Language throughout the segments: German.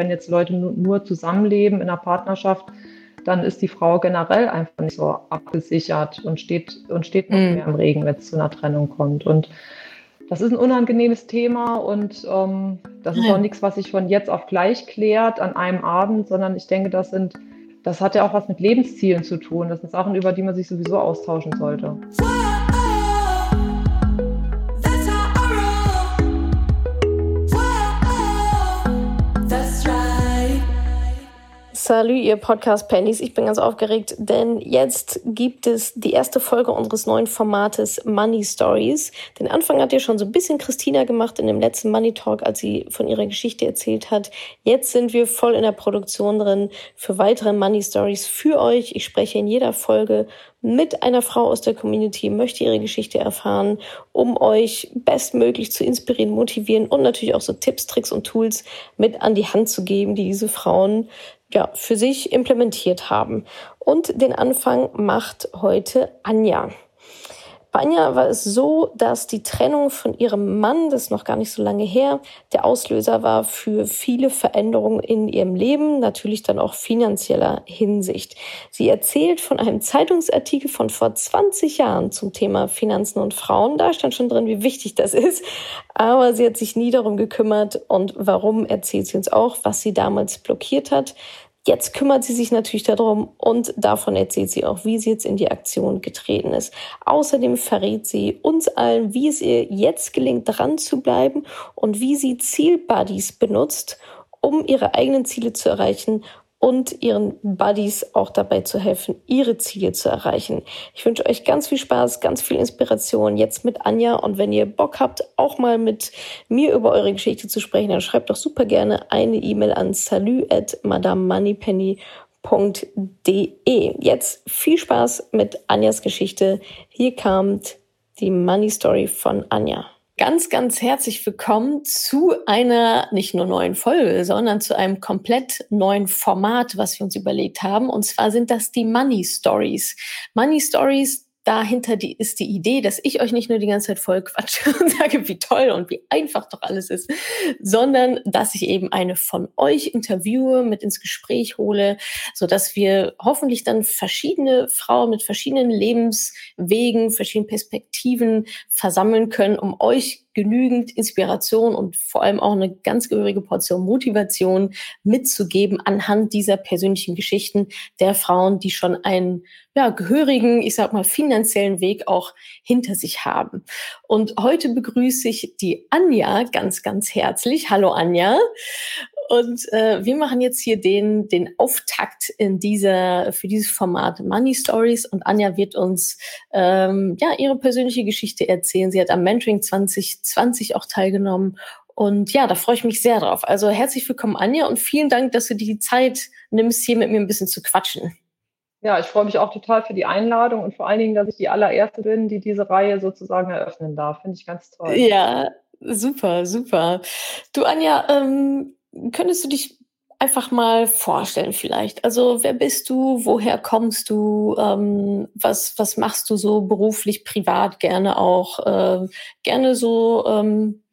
wenn jetzt Leute nur, nur zusammenleben in einer Partnerschaft, dann ist die Frau generell einfach nicht so abgesichert und steht, und steht noch mm. mehr im Regen, wenn es zu einer Trennung kommt. Und das ist ein unangenehmes Thema und ähm, das ist auch nichts, was sich von jetzt auf gleich klärt an einem Abend, sondern ich denke, das sind, das hat ja auch was mit Lebenszielen zu tun. Das sind Sachen, über die man sich sowieso austauschen sollte. Salut, ihr Podcast-Pennies. Ich bin ganz aufgeregt, denn jetzt gibt es die erste Folge unseres neuen Formates Money Stories. Den Anfang hat ja schon so ein bisschen Christina gemacht in dem letzten Money Talk, als sie von ihrer Geschichte erzählt hat. Jetzt sind wir voll in der Produktion drin für weitere Money Stories für euch. Ich spreche in jeder Folge mit einer Frau aus der Community, möchte ihre Geschichte erfahren, um euch bestmöglich zu inspirieren, motivieren und natürlich auch so Tipps, Tricks und Tools mit an die Hand zu geben, die diese Frauen ja, für sich implementiert haben. Und den Anfang macht heute Anja. Bei Anja war es so, dass die Trennung von ihrem Mann, das ist noch gar nicht so lange her, der Auslöser war für viele Veränderungen in ihrem Leben, natürlich dann auch finanzieller Hinsicht. Sie erzählt von einem Zeitungsartikel von vor 20 Jahren zum Thema Finanzen und Frauen. Da stand schon drin, wie wichtig das ist. Aber sie hat sich nie darum gekümmert und warum erzählt sie uns auch, was sie damals blockiert hat. Jetzt kümmert sie sich natürlich darum und davon erzählt sie auch, wie sie jetzt in die Aktion getreten ist. Außerdem verrät sie uns allen, wie es ihr jetzt gelingt, dran zu bleiben und wie sie Zielbuddies benutzt, um ihre eigenen Ziele zu erreichen und ihren Buddies auch dabei zu helfen, ihre Ziele zu erreichen. Ich wünsche euch ganz viel Spaß, ganz viel Inspiration jetzt mit Anja und wenn ihr Bock habt, auch mal mit mir über eure Geschichte zu sprechen, dann schreibt doch super gerne eine E-Mail an salut at madamemoneypenny.de. Jetzt viel Spaß mit Anjas Geschichte. Hier kommt die Money Story von Anja ganz, ganz herzlich willkommen zu einer nicht nur neuen Folge, sondern zu einem komplett neuen Format, was wir uns überlegt haben. Und zwar sind das die Money Stories. Money Stories, dahinter die, ist die Idee, dass ich euch nicht nur die ganze Zeit voll quatsche und sage, wie toll und wie einfach doch alles ist, sondern dass ich eben eine von euch interviewe, mit ins Gespräch hole, so dass wir hoffentlich dann verschiedene Frauen mit verschiedenen Lebenswegen, verschiedenen Perspektiven versammeln können, um euch genügend Inspiration und vor allem auch eine ganz gehörige Portion Motivation mitzugeben anhand dieser persönlichen Geschichten der Frauen, die schon einen ja, gehörigen, ich sag mal, finanziellen Weg auch hinter sich haben. Und heute begrüße ich die Anja ganz, ganz herzlich. Hallo Anja. Und äh, wir machen jetzt hier den, den Auftakt in dieser, für dieses Format Money Stories. Und Anja wird uns ähm, ja ihre persönliche Geschichte erzählen. Sie hat am Mentoring 2020 auch teilgenommen. Und ja, da freue ich mich sehr drauf. Also herzlich willkommen, Anja, und vielen Dank, dass du dir die Zeit nimmst, hier mit mir ein bisschen zu quatschen. Ja, ich freue mich auch total für die Einladung und vor allen Dingen, dass ich die allererste bin, die diese Reihe sozusagen eröffnen darf. Finde ich ganz toll. Ja, super, super. Du, Anja, ähm, könntest du dich einfach mal vorstellen vielleicht? Also wer bist du? Woher kommst du? Ähm, was, was machst du so beruflich, privat gerne auch? Äh, gerne so, ähm,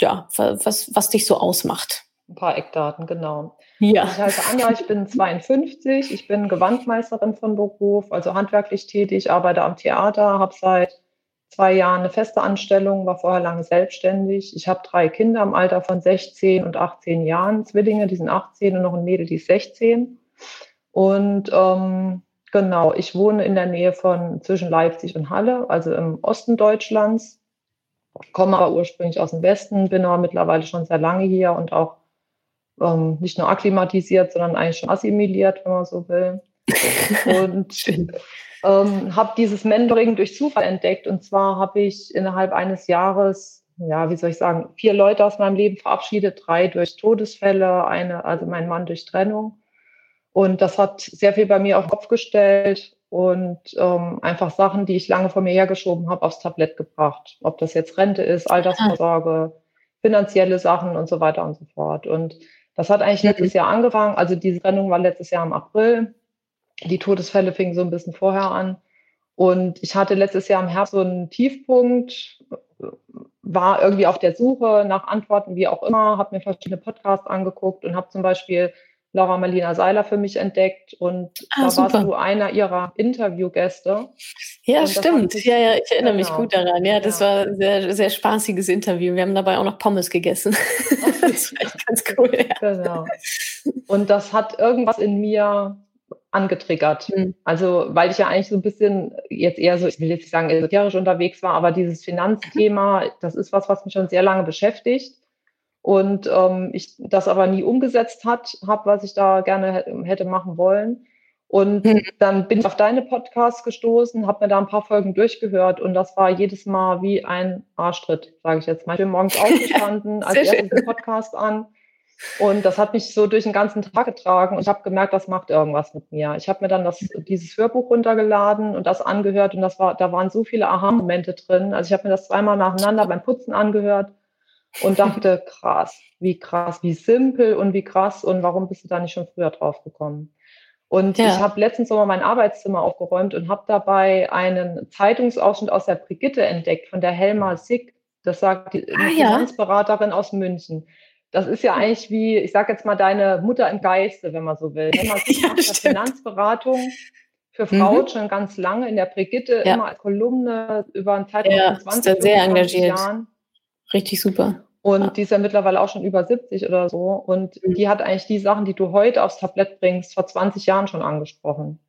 ja, was, was dich so ausmacht? Ein paar Eckdaten, genau. Ja. Ich heiße Anja, ich bin 52, ich bin Gewandmeisterin von Beruf, also handwerklich tätig, arbeite am Theater, habe seit zwei Jahren eine feste Anstellung, war vorher lange selbstständig. Ich habe drei Kinder im Alter von 16 und 18 Jahren, Zwillinge, die sind 18 und noch ein Mädel, die ist 16. Und ähm, genau, ich wohne in der Nähe von zwischen Leipzig und Halle, also im Osten Deutschlands. Komme aber ursprünglich aus dem Westen, bin aber mittlerweile schon sehr lange hier und auch ähm, nicht nur akklimatisiert, sondern eigentlich schon assimiliert, wenn man so will. Und ähm, habe dieses Mentoring durch Zufall entdeckt. Und zwar habe ich innerhalb eines Jahres, ja, wie soll ich sagen, vier Leute aus meinem Leben verabschiedet, drei durch Todesfälle, eine, also mein Mann durch Trennung. Und das hat sehr viel bei mir auf den Kopf gestellt und ähm, einfach Sachen, die ich lange vor mir hergeschoben habe, aufs Tablett gebracht. Ob das jetzt Rente ist, Altersvorsorge, finanzielle Sachen und so weiter und so fort. Und das hat eigentlich letztes Jahr angefangen. Also diese Trennung war letztes Jahr im April. Die Todesfälle fingen so ein bisschen vorher an. Und ich hatte letztes Jahr im Herbst so einen Tiefpunkt, war irgendwie auf der Suche nach Antworten, wie auch immer, habe mir verschiedene Podcasts angeguckt und habe zum Beispiel Laura Marlina Seiler für mich entdeckt und ah, da super. warst du einer ihrer Interviewgäste. Ja, stimmt. Ja, ja, ich erinnere genau. mich gut daran. Ja, das ja. war ein sehr, sehr spaßiges Interview. Wir haben dabei auch noch Pommes gegessen. das war echt ganz cool. Ja. Genau. Und das hat irgendwas in mir angetriggert. Mhm. Also, weil ich ja eigentlich so ein bisschen jetzt eher so, ich will jetzt nicht sagen esoterisch unterwegs war, aber dieses Finanzthema, das ist was, was mich schon sehr lange beschäftigt und ähm, ich das aber nie umgesetzt hat, habe, was ich da gerne hätte machen wollen. Und mhm. dann bin ich auf deine Podcasts gestoßen, habe mir da ein paar Folgen durchgehört und das war jedes Mal wie ein Arschtritt, sage ich jetzt mal. Ich bin morgens aufgestanden, als erstes den Podcast an und das hat mich so durch den ganzen Tag getragen und ich habe gemerkt, das macht irgendwas mit mir. Ich habe mir dann das, dieses Hörbuch runtergeladen und das angehört und das war, da waren so viele Aha-Momente drin. Also ich habe mir das zweimal nacheinander beim Putzen angehört und dachte, krass, wie krass, wie simpel und wie krass und warum bist du da nicht schon früher drauf gekommen? Und ja. ich habe letztens nochmal mein Arbeitszimmer aufgeräumt und habe dabei einen Zeitungsausschnitt aus der Brigitte entdeckt von der Helma Sick. Das sagt die ah, Finanzberaterin ja. aus München. Das ist ja eigentlich wie, ich sage jetzt mal, deine Mutter im Geiste, wenn man so will. Helma Sick ja, macht Finanzberatung für Frauen mhm. schon ganz lange in der Brigitte, ja. immer als Kolumne über einen Zeitraum ja, von 20, sehr engagiert. Jahren. Richtig super. Und ja. die ist ja mittlerweile auch schon über 70 oder so. Und mhm. die hat eigentlich die Sachen, die du heute aufs Tablett bringst, vor 20 Jahren schon angesprochen.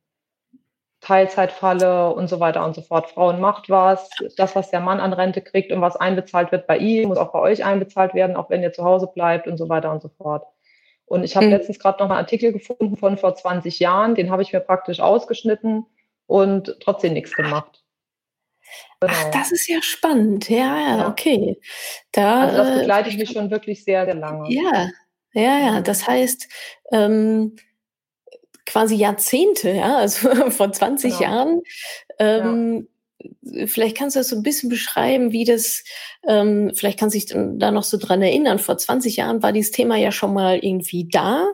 Teilzeitfalle und so weiter und so fort. Frauen macht was. Das, was der Mann an Rente kriegt und was einbezahlt wird bei ihm, muss auch bei euch einbezahlt werden, auch wenn ihr zu Hause bleibt und so weiter und so fort. Und ich habe mhm. letztens gerade noch einen Artikel gefunden von vor 20 Jahren, den habe ich mir praktisch ausgeschnitten und trotzdem nichts gemacht. Genau. Ach, das ist ja spannend. Ja, ja, okay. Da, also das begleitet äh, mich schon wirklich sehr, sehr lange. Ja, ja, ja. Das heißt, ähm, quasi Jahrzehnte, ja, also vor 20 genau. Jahren. Ähm, ja. Vielleicht kannst du das so ein bisschen beschreiben, wie das, ähm, vielleicht kannst du dich da noch so dran erinnern. Vor 20 Jahren war dieses Thema ja schon mal irgendwie da.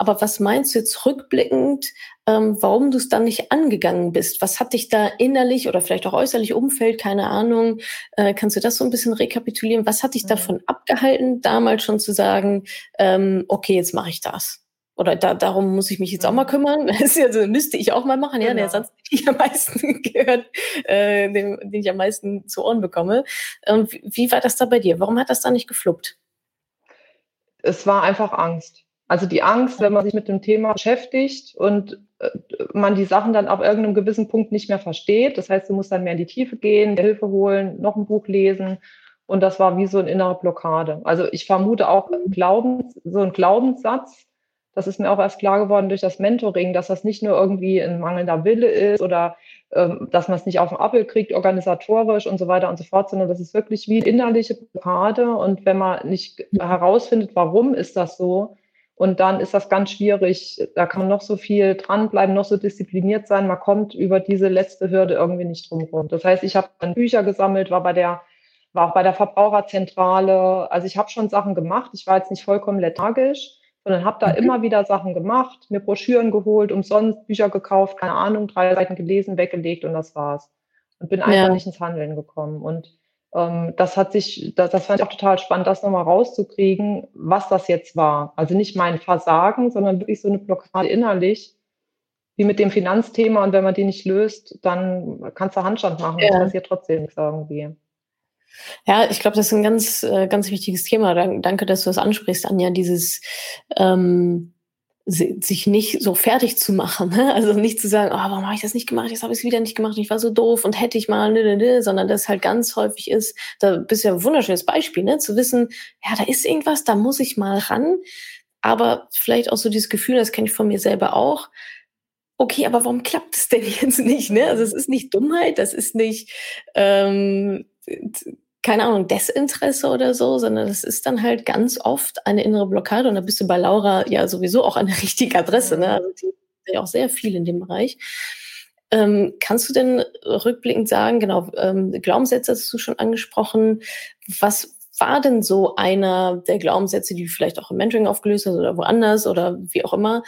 Aber was meinst du jetzt rückblickend, ähm, warum du es dann nicht angegangen bist? Was hat dich da innerlich oder vielleicht auch äußerlich Umfeld, keine Ahnung, äh, kannst du das so ein bisschen rekapitulieren? Was hat dich mhm. davon abgehalten, damals schon zu sagen, ähm, okay, jetzt mache ich das? Oder da, darum muss ich mich jetzt auch mal mhm. kümmern. Das also, müsste ich auch mal machen, ja, der. Satz, den ich am meisten gehört, äh, den, den ich am meisten zu Ohren bekomme. Ähm, wie, wie war das da bei dir? Warum hat das da nicht gefluppt? Es war einfach Angst. Also die Angst, wenn man sich mit dem Thema beschäftigt und äh, man die Sachen dann ab irgendeinem gewissen Punkt nicht mehr versteht. Das heißt, du musst dann mehr in die Tiefe gehen, Hilfe holen, noch ein Buch lesen. Und das war wie so eine innere Blockade. Also ich vermute auch Glaubens, so ein Glaubenssatz. Das ist mir auch erst klar geworden durch das Mentoring, dass das nicht nur irgendwie ein mangelnder Wille ist oder ähm, dass man es nicht auf den Appel kriegt, organisatorisch und so weiter und so fort, sondern das ist wirklich wie innerliche Blockade. Und wenn man nicht herausfindet, warum ist das so, und dann ist das ganz schwierig. Da kann man noch so viel dranbleiben, noch so diszipliniert sein. Man kommt über diese letzte Hürde irgendwie nicht drum rum. Das heißt, ich habe dann Bücher gesammelt, war bei der, war auch bei der Verbraucherzentrale. Also ich habe schon Sachen gemacht. Ich war jetzt nicht vollkommen lethargisch, sondern habe da mhm. immer wieder Sachen gemacht, mir Broschüren geholt, umsonst Bücher gekauft, keine Ahnung, drei Seiten gelesen, weggelegt und das war's. Und bin einfach ja. nicht ins Handeln gekommen. Und ähm, das hat sich, das, das fand ich auch total spannend, das nochmal rauszukriegen, was das jetzt war. Also nicht mein Versagen, sondern wirklich so eine Blockade innerlich, wie mit dem Finanzthema. Und wenn man die nicht löst, dann kannst du Handstand machen. Ja. Das passiert trotzdem nichts irgendwie. Ja, ich glaube, das ist ein ganz, äh, ganz wichtiges Thema. Danke, dass du das ansprichst, Anja. Dieses ähm, sich nicht so fertig zu machen. Ne? Also nicht zu sagen, oh, warum habe ich das nicht gemacht, jetzt habe ich es wieder nicht gemacht, ich war so doof und hätte ich mal, ne, ne, ne, sondern das halt ganz häufig ist, da bist du ja ein wunderschönes Beispiel, ne? zu wissen, ja, da ist irgendwas, da muss ich mal ran. Aber vielleicht auch so dieses Gefühl, das kenne ich von mir selber auch, okay, aber warum klappt es denn jetzt nicht? Ne? Also es ist nicht Dummheit, das ist nicht ähm, keine Ahnung, Desinteresse oder so, sondern das ist dann halt ganz oft eine innere Blockade. Und da bist du bei Laura ja sowieso auch an der richtigen Adresse. Ne? Also die ist ja auch sehr viel in dem Bereich. Ähm, kannst du denn rückblickend sagen, genau, ähm, Glaubenssätze hast du schon angesprochen. Was war denn so einer der Glaubenssätze, die du vielleicht auch im Mentoring aufgelöst hast oder woanders oder wie auch immer?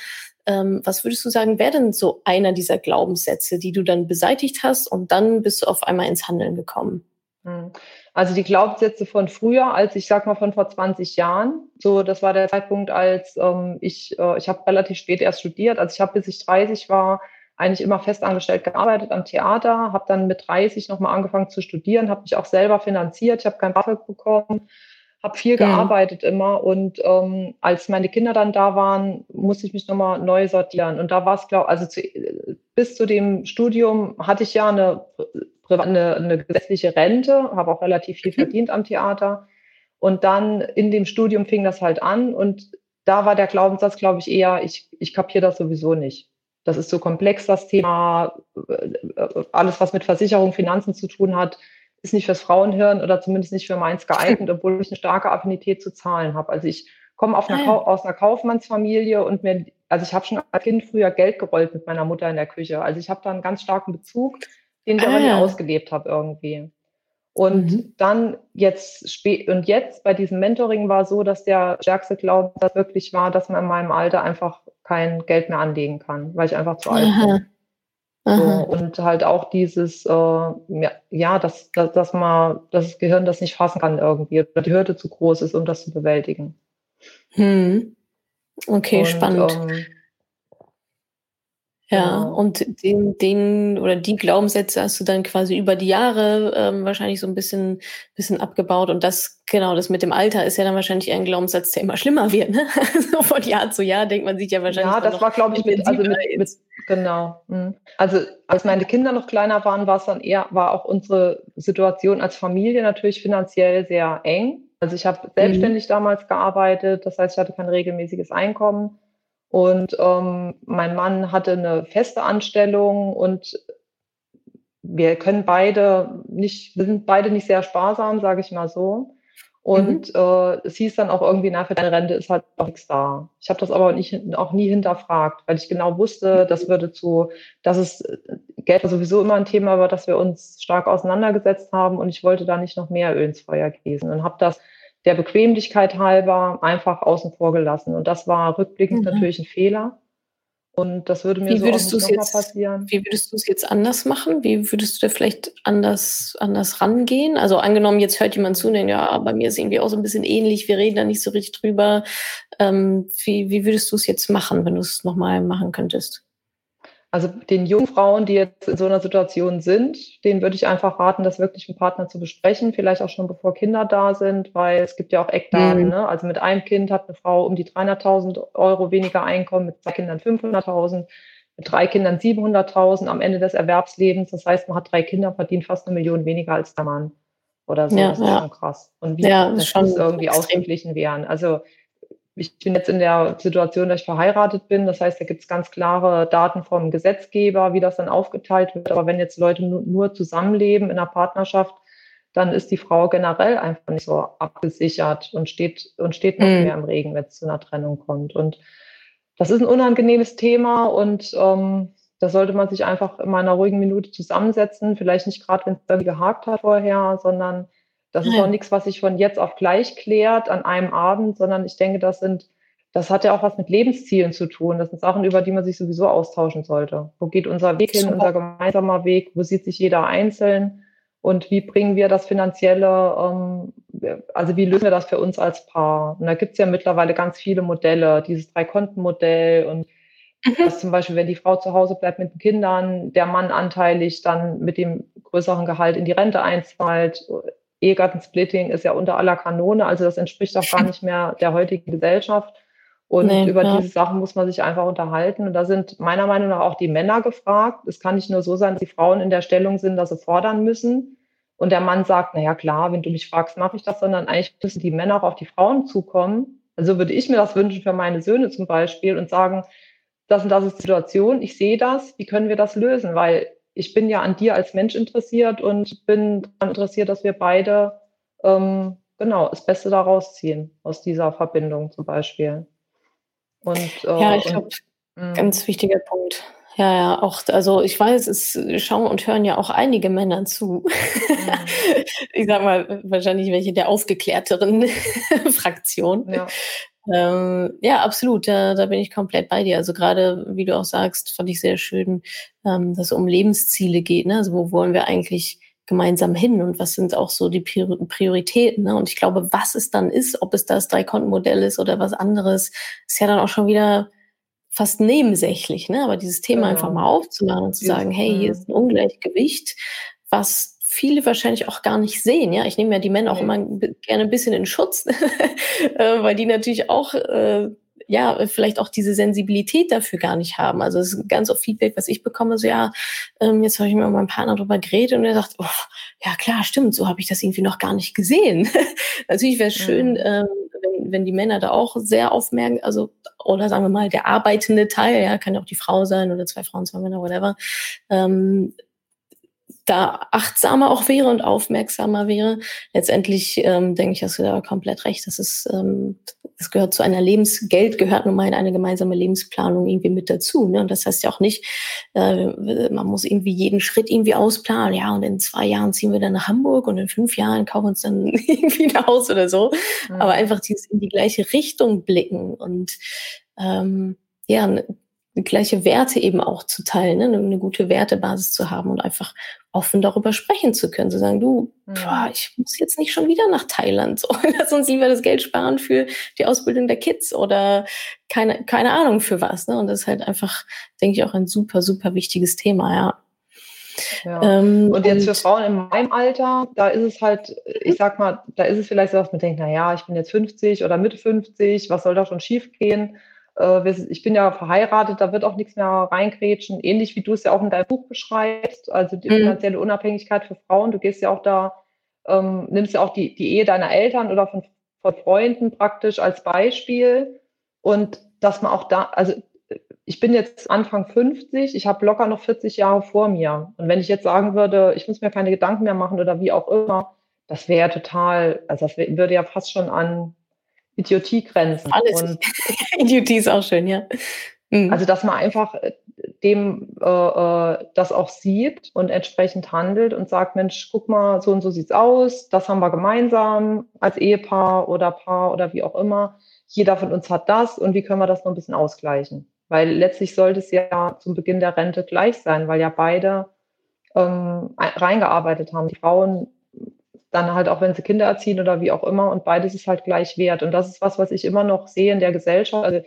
Ähm, was würdest du sagen, wäre denn so einer dieser Glaubenssätze, die du dann beseitigt hast und dann bist du auf einmal ins Handeln gekommen? Hm. Also die Glaubenssätze von früher, als ich sag mal von vor 20 Jahren. So, das war der Zeitpunkt, als ähm, ich, äh, ich habe relativ spät erst studiert. Also ich habe, bis ich 30 war, eigentlich immer festangestellt gearbeitet am Theater, habe dann mit 30 nochmal angefangen zu studieren, habe mich auch selber finanziert, ich habe kein BAföG bekommen, habe viel mhm. gearbeitet immer und ähm, als meine Kinder dann da waren, musste ich mich nochmal neu sortieren und da war es, glaube also zu, bis zu dem Studium hatte ich ja eine eine, eine gesetzliche Rente, habe auch relativ viel mhm. verdient am Theater. Und dann in dem Studium fing das halt an und da war der Glaubenssatz, glaube ich, eher, ich, ich kapiere das sowieso nicht. Das ist so komplex, das Thema. Alles, was mit Versicherung, Finanzen zu tun hat, ist nicht fürs Frauenhirn oder zumindest nicht für meins geeignet, obwohl ich eine starke Affinität zu Zahlen habe. Also ich komme auf einer, ah aus einer Kaufmannsfamilie und mir, also ich habe schon als Kind früher Geld gerollt mit meiner Mutter in der Küche. Also ich habe da einen ganz starken Bezug den ich ah, aber nie ausgelebt habe irgendwie. Und mhm. dann jetzt spät und jetzt bei diesem Mentoring war so, dass der stärkste Glaubenssatz wirklich war, dass man in meinem Alter einfach kein Geld mehr anlegen kann, weil ich einfach zu alt Aha. bin. So, und halt auch dieses, äh, ja, dass, dass, dass man das Gehirn das nicht fassen kann irgendwie, oder die Hürde zu groß ist, um das zu bewältigen. Hm. Okay, und, spannend. Ähm, ja, genau. und den, den oder die Glaubenssätze hast du dann quasi über die Jahre ähm, wahrscheinlich so ein bisschen, bisschen abgebaut. Und das, genau, das mit dem Alter ist ja dann wahrscheinlich ein Glaubenssatz, der immer schlimmer wird. Ne? so von Jahr zu Jahr denkt man sich ja wahrscheinlich. Ja, das war, glaube ich, mit, also mit, mit, genau. Mhm. Also als meine Kinder noch kleiner waren, war es dann eher, war auch unsere Situation als Familie natürlich finanziell sehr eng. Also ich habe mhm. selbstständig mhm. damals gearbeitet, das heißt, ich hatte kein regelmäßiges Einkommen. Und ähm, mein Mann hatte eine feste Anstellung und wir können beide nicht, wir sind beide nicht sehr sparsam, sage ich mal so. Und mhm. äh, es hieß dann auch irgendwie, na, für deine Rente ist halt auch nichts da. Ich habe das aber nicht, auch nie hinterfragt, weil ich genau wusste, das würde zu, dass es Geld sowieso immer ein Thema war, dass wir uns stark auseinandergesetzt haben und ich wollte da nicht noch mehr Öl ins Feuer gießen und habe das der Bequemlichkeit halber einfach außen vor gelassen. Und das war rückblickend mhm. natürlich ein Fehler. Und das würde mir wie so würdest auch nicht passieren. Wie würdest du es jetzt anders machen? Wie würdest du da vielleicht anders, anders rangehen? Also angenommen, jetzt hört jemand zu und denkt, ja, bei mir ist irgendwie auch so ein bisschen ähnlich, wir reden da nicht so richtig drüber. Ähm, wie, wie würdest du es jetzt machen, wenn du es nochmal machen könntest? Also den jungen Frauen, die jetzt in so einer Situation sind, denen würde ich einfach raten, das wirklich mit Partner zu besprechen, vielleicht auch schon bevor Kinder da sind, weil es gibt ja auch Eckdaten. Mhm. Ne? Also mit einem Kind hat eine Frau um die 300.000 Euro weniger Einkommen, mit zwei Kindern 500.000, mit drei Kindern 700.000 am Ende des Erwerbslebens. Das heißt, man hat drei Kinder, verdient fast eine Million weniger als der Mann oder so. Ja, das ist ja. schon krass. Und wie ja, das, das muss irgendwie ausgeglichen werden. Also ich bin jetzt in der Situation, dass ich verheiratet bin. Das heißt, da gibt es ganz klare Daten vom Gesetzgeber, wie das dann aufgeteilt wird. Aber wenn jetzt Leute nur, zusammenleben in einer Partnerschaft, dann ist die Frau generell einfach nicht so abgesichert und steht, und steht noch mhm. mehr im Regen, wenn es zu einer Trennung kommt. Und das ist ein unangenehmes Thema und ähm, da sollte man sich einfach in einer ruhigen Minute zusammensetzen. Vielleicht nicht gerade, wenn es dann gehakt hat vorher, sondern das ist auch nichts, was sich von jetzt auf gleich klärt an einem Abend, sondern ich denke, das sind, das hat ja auch was mit Lebenszielen zu tun. Das sind Sachen, über die man sich sowieso austauschen sollte. Wo geht unser Weg hin, unser gemeinsamer Weg? Wo sieht sich jeder einzeln? Und wie bringen wir das finanzielle, ähm, also wie lösen wir das für uns als Paar? Und da gibt es ja mittlerweile ganz viele Modelle, dieses Drei-Konten-Modell und mhm. dass zum Beispiel, wenn die Frau zu Hause bleibt mit den Kindern, der Mann anteilig dann mit dem größeren Gehalt in die Rente einzahlt, Ehegattensplitting ist ja unter aller Kanone, also das entspricht auch gar nicht mehr der heutigen Gesellschaft. Und nee, über ja. diese Sachen muss man sich einfach unterhalten. Und da sind meiner Meinung nach auch die Männer gefragt. Es kann nicht nur so sein, dass die Frauen in der Stellung sind, dass sie fordern müssen. Und der Mann sagt, na ja, klar, wenn du mich fragst, mache ich das, sondern eigentlich müssen die Männer auch auf die Frauen zukommen. Also würde ich mir das wünschen für meine Söhne zum Beispiel und sagen, das und das ist die Situation, ich sehe das, wie können wir das lösen? Weil ich bin ja an dir als Mensch interessiert und bin daran interessiert, dass wir beide ähm, genau das Beste daraus ziehen, aus dieser Verbindung zum Beispiel. Und, äh, ja, ich glaube, mm. ganz wichtiger Punkt. Ja, ja, auch, also ich weiß, es schauen und hören ja auch einige Männer zu. Mhm. ich sag mal, wahrscheinlich welche der aufgeklärteren Fraktion. Ja. Ähm, ja, absolut, da, da bin ich komplett bei dir. Also gerade, wie du auch sagst, fand ich sehr schön, ähm, dass es um Lebensziele geht. Ne? Also wo wollen wir eigentlich gemeinsam hin und was sind auch so die Prioritäten. Ne? Und ich glaube, was es dann ist, ob es das Drei-Konten-Modell ist oder was anderes, ist ja dann auch schon wieder fast nebensächlich. Ne? Aber dieses Thema genau. einfach mal aufzumachen und zu sagen, hey, hier ist ein Ungleichgewicht, was viele wahrscheinlich auch gar nicht sehen. Ja, ich nehme ja die Männer auch immer gerne ein bisschen in Schutz, äh, weil die natürlich auch äh, ja, vielleicht auch diese Sensibilität dafür gar nicht haben. Also es ist ganz oft Feedback, was ich bekomme, so ja, ähm, jetzt habe ich mit meinem Partner drüber geredet und er sagt, oh, ja klar, stimmt, so habe ich das irgendwie noch gar nicht gesehen. Natürlich wäre es schön, mhm. ähm, wenn, wenn die Männer da auch sehr aufmerken, also oder sagen wir mal der arbeitende Teil, ja, kann ja auch die Frau sein oder zwei Frauen, zwei Männer, whatever, ähm, da achtsamer auch wäre und aufmerksamer wäre. Letztendlich ähm, denke ich, dass du da komplett recht. Das ist, ähm, das gehört zu einer Lebens, Geld gehört nun mal in eine gemeinsame Lebensplanung irgendwie mit dazu. Ne? Und das heißt ja auch nicht, äh, man muss irgendwie jeden Schritt irgendwie ausplanen. Ja, und in zwei Jahren ziehen wir dann nach Hamburg und in fünf Jahren kaufen wir uns dann irgendwie ein Haus oder so. Mhm. Aber einfach dieses in die gleiche Richtung blicken und ähm, ja, gleiche Werte eben auch zu teilen, ne? eine gute Wertebasis zu haben und einfach offen darüber sprechen zu können, zu sagen, du, mhm. boah, ich muss jetzt nicht schon wieder nach Thailand, so, lass uns lieber das Geld sparen für die Ausbildung der Kids oder keine, keine Ahnung für was. Ne? Und das ist halt einfach, denke ich, auch ein super, super wichtiges Thema, ja. Ja. Ähm, und jetzt für Frauen in meinem Alter, da ist es halt, ich sag mal, da ist es vielleicht so, dass man denkt, na ja, ich bin jetzt 50 oder Mitte 50, was soll da schon schief gehen? Äh, ich bin ja verheiratet, da wird auch nichts mehr reingrätschen, ähnlich wie du es ja auch in deinem Buch beschreibst, also die mhm. finanzielle Unabhängigkeit für Frauen. Du gehst ja auch da, ähm, nimmst ja auch die, die Ehe deiner Eltern oder von, von Freunden praktisch als Beispiel. Und dass man auch da, also ich bin jetzt Anfang 50, ich habe locker noch 40 Jahre vor mir. Und wenn ich jetzt sagen würde, ich muss mir keine Gedanken mehr machen oder wie auch immer, das wäre total, also das würde ja fast schon an Idiotie grenzen. Alles. Und Idiotie ist auch schön, ja. Mhm. Also, dass man einfach äh, dem äh, äh, das auch sieht und entsprechend handelt und sagt, Mensch, guck mal, so und so sieht's aus, das haben wir gemeinsam als Ehepaar oder Paar oder wie auch immer. Jeder von uns hat das und wie können wir das noch ein bisschen ausgleichen? Weil letztlich sollte es ja zum Beginn der Rente gleich sein, weil ja beide ähm, reingearbeitet haben. Die Frauen dann halt auch, wenn sie Kinder erziehen oder wie auch immer. Und beides ist halt gleich wert. Und das ist was, was ich immer noch sehe in der Gesellschaft. Also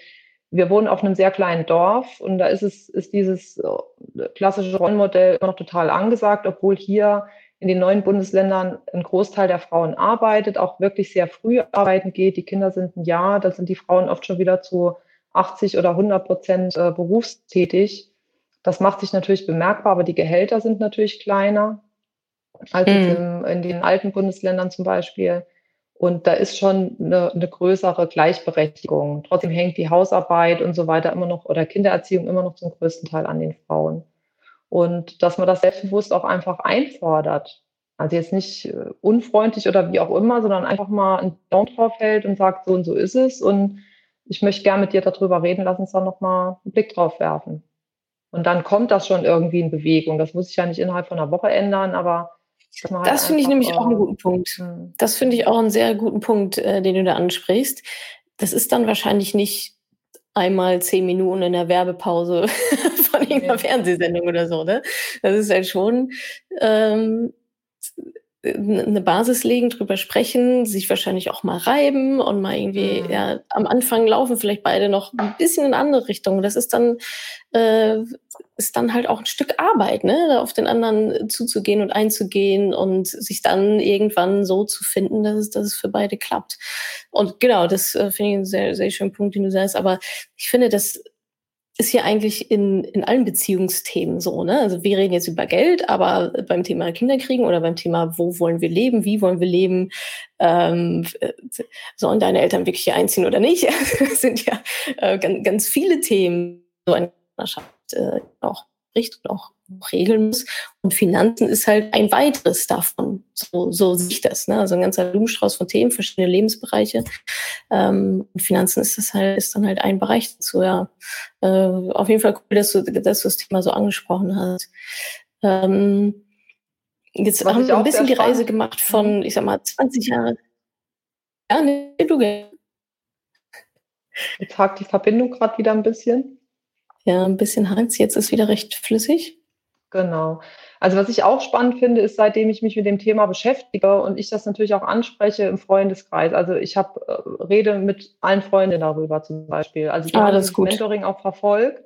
wir wohnen auf einem sehr kleinen Dorf und da ist es, ist dieses äh, klassische Rollenmodell immer noch total angesagt, obwohl hier in den neuen Bundesländern ein Großteil der Frauen arbeitet, auch wirklich sehr früh arbeiten geht. Die Kinder sind ein Jahr, da sind die Frauen oft schon wieder zu 80 oder 100 Prozent äh, berufstätig. Das macht sich natürlich bemerkbar, aber die Gehälter sind natürlich kleiner als mhm. in den alten Bundesländern zum Beispiel. Und da ist schon eine, eine, größere Gleichberechtigung. Trotzdem hängt die Hausarbeit und so weiter immer noch oder Kindererziehung immer noch zum größten Teil an den Frauen. Und dass man das selbstbewusst auch einfach einfordert. Also jetzt nicht äh, unfreundlich oder wie auch immer, sondern einfach mal einen Daumen drauf hält und sagt, so und so ist es. Und ich möchte gern mit dir darüber reden, lass uns da nochmal einen Blick drauf werfen. Und dann kommt das schon irgendwie in Bewegung. Das muss sich ja nicht innerhalb von einer Woche ändern, aber Halt das finde ich nämlich auch einen guten Punkt. Hm. Das finde ich auch einen sehr guten Punkt, äh, den du da ansprichst. Das ist dann wahrscheinlich nicht einmal zehn Minuten in der Werbepause von irgendeiner ja. Fernsehsendung oder so, ne? Das ist halt schon ähm, eine Basis legen, drüber sprechen, sich wahrscheinlich auch mal reiben und mal irgendwie, mhm. ja, am Anfang laufen vielleicht beide noch ein bisschen in andere Richtungen. Das ist dann, äh, ist dann halt auch ein Stück Arbeit, ne, da auf den anderen zuzugehen und einzugehen und sich dann irgendwann so zu finden, dass es, dass es für beide klappt. Und genau, das äh, finde ich einen sehr, sehr schönen Punkt, den du sagst. Aber ich finde, das ist ja eigentlich in, in allen Beziehungsthemen so. Ne? Also wir reden jetzt über Geld, aber beim Thema Kinderkriegen oder beim Thema, wo wollen wir leben, wie wollen wir leben, ähm, sollen deine Eltern wirklich hier einziehen oder nicht? das sind ja äh, ganz, ganz viele Themen, so eine Partnerschaft äh, auch richtet, auch regeln muss. Und Finanzen ist halt ein weiteres davon. So, so sehe ich das. Ne? Also ein ganzer Blumenstrauß von Themen, verschiedene Lebensbereiche. Ähm, und Finanzen ist das halt, ist dann halt ein Bereich dazu, ja. Äh, auf jeden Fall cool, dass du, dass du das Thema so angesprochen hast. Ähm, jetzt Was haben wir ein bisschen die Reise gemacht von, ich sag mal, 20 Jahre. Ja, nee, du Jetzt hakt die Verbindung gerade wieder ein bisschen. Ja, ein bisschen hakt Jetzt ist wieder recht flüssig. Genau. Also was ich auch spannend finde, ist, seitdem ich mich mit dem Thema beschäftige und ich das natürlich auch anspreche im Freundeskreis. Also ich habe äh, rede mit allen Freundinnen darüber zum Beispiel. Also ich ah, habe das Mentoring auch verfolgt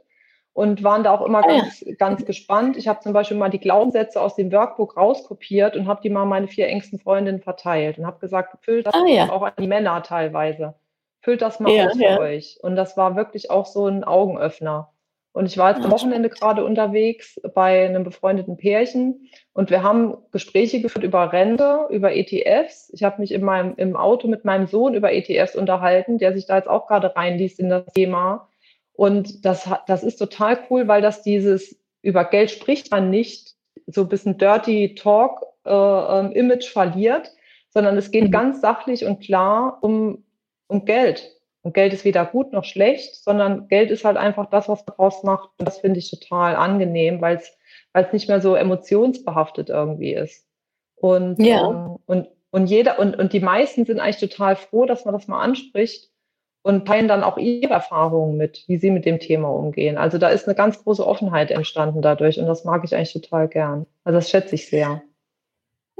und waren da auch immer ah, ganz, ja. ganz gespannt. Ich habe zum Beispiel mal die Glaubenssätze aus dem Workbook rauskopiert und habe die mal meine vier engsten Freundinnen verteilt und habe gesagt, füllt das ah, ja. auch an die Männer teilweise. Füllt das mal ja, aus für euch. Und das war wirklich auch so ein Augenöffner. Und ich war jetzt am Wochenende gerade unterwegs bei einem befreundeten Pärchen und wir haben Gespräche geführt über Rente, über ETFs. Ich habe mich in meinem, im Auto mit meinem Sohn über ETFs unterhalten, der sich da jetzt auch gerade reinliest in das Thema. Und das, das ist total cool, weil das dieses über Geld spricht man nicht so ein bisschen Dirty Talk äh, ähm, Image verliert, sondern es geht mhm. ganz sachlich und klar um, um Geld. Und Geld ist weder gut noch schlecht, sondern Geld ist halt einfach das, was man draus macht. Und das finde ich total angenehm, weil es weil es nicht mehr so emotionsbehaftet irgendwie ist. Und, ja. ähm, und, und jeder, und, und die meisten sind eigentlich total froh, dass man das mal anspricht und teilen dann auch ihre Erfahrungen mit, wie sie mit dem Thema umgehen. Also da ist eine ganz große Offenheit entstanden dadurch und das mag ich eigentlich total gern. Also das schätze ich sehr.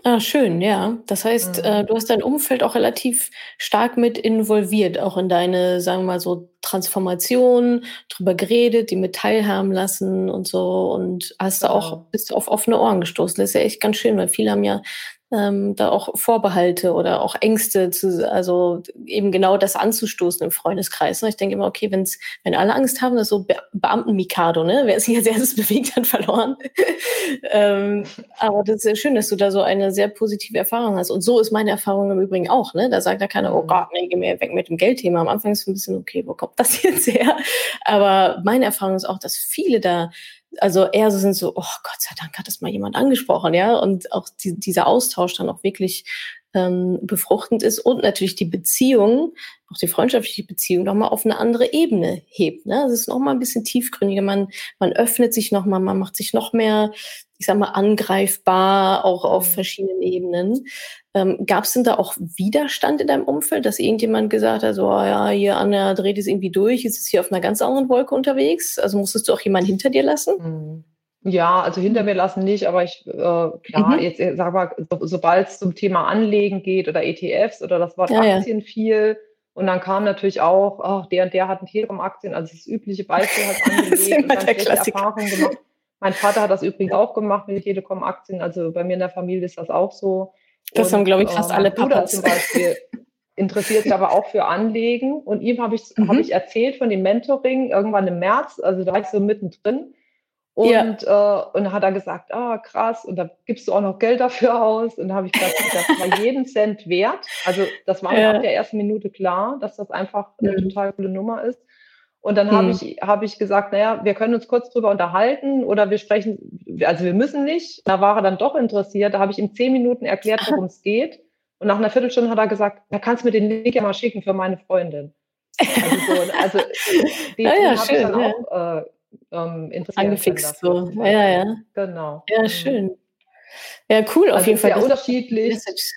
Ah, schön, ja. Das heißt, mhm. äh, du hast dein Umfeld auch relativ stark mit involviert, auch in deine, sagen wir mal so, Transformation, drüber geredet, die mit teilhaben lassen und so und hast genau. da auch, bist auf offene Ohren gestoßen. Das ist ja echt ganz schön, weil viele haben ja ähm, da auch Vorbehalte oder auch Ängste zu, also eben genau das anzustoßen im Freundeskreis. Ne? Ich denke immer, okay, wenn's, wenn alle Angst haben, das ist so Be Beamten-Mikado, ne? Wer sich als erstes bewegt, hat verloren. ähm, aber das ist sehr schön, dass du da so eine sehr positive Erfahrung hast. Und so ist meine Erfahrung im Übrigen auch, ne? Da sagt da keiner, oh mhm. Gott, nee, geh mir weg mit dem Geldthema. Am Anfang ist es ein bisschen, okay, wo kommt das jetzt her? Aber meine Erfahrung ist auch, dass viele da also eher so sind so, oh Gott sei Dank hat das mal jemand angesprochen, ja, und auch die, dieser Austausch dann auch wirklich ähm, befruchtend ist und natürlich die Beziehung, auch die freundschaftliche Beziehung nochmal auf eine andere Ebene hebt. Ne? Es ist nochmal ein bisschen tiefgründiger, man, man öffnet sich nochmal, man macht sich noch mehr, ich sag mal, angreifbar, auch auf mhm. verschiedenen Ebenen. Ähm, Gab es denn da auch Widerstand in deinem Umfeld, dass irgendjemand gesagt hat, so, oh ja, hier Anna dreht es irgendwie durch, ist es hier auf einer ganz anderen Wolke unterwegs? Also musstest du auch jemanden hinter dir lassen? Mhm. Ja, also hinter mir lassen nicht, aber ich, äh, klar, mhm. jetzt äh, sag mal, so, sobald es zum Thema Anlegen geht oder ETFs oder das Wort ja, Aktien ja. viel, und dann kam natürlich auch, oh, der und der hat ein Telekom-Aktien, also das übliche Beispiel hat angelegt und dann schlechte Erfahrungen gemacht. Mein Vater hat das übrigens auch gemacht mit Telekom-Aktien, also bei mir in der Familie ist das auch so. Das und, haben, glaube ich, fast äh, alle Papas. zum Beispiel interessiert sich aber auch für Anlegen. Und ihm habe ich, mhm. hab ich erzählt von dem Mentoring irgendwann im März, also da war ich so mittendrin. Und, ja. äh, und dann hat er gesagt, ah, krass, und da gibst du auch noch Geld dafür aus. Und da habe ich gesagt, das war jeden Cent wert. Also das war ja. nach der ersten Minute klar, dass das einfach eine mhm. total coole Nummer ist. Und dann habe mhm. ich, hab ich gesagt, naja, wir können uns kurz drüber unterhalten oder wir sprechen, also wir müssen nicht. Da war er dann doch interessiert. Da habe ich ihm zehn Minuten erklärt, worum es geht. Und nach einer Viertelstunde hat er gesagt, da kannst du mir den Link ja mal schicken für meine Freundin. Also, so, also die ja, ja, habe ich dann ja. auch äh, ähm, interessiert. Angefixt so. Ja, ja. Genau. Ja, mhm. schön. Ja, cool, auf also jeden Fall. Sehr unterschiedlich. Message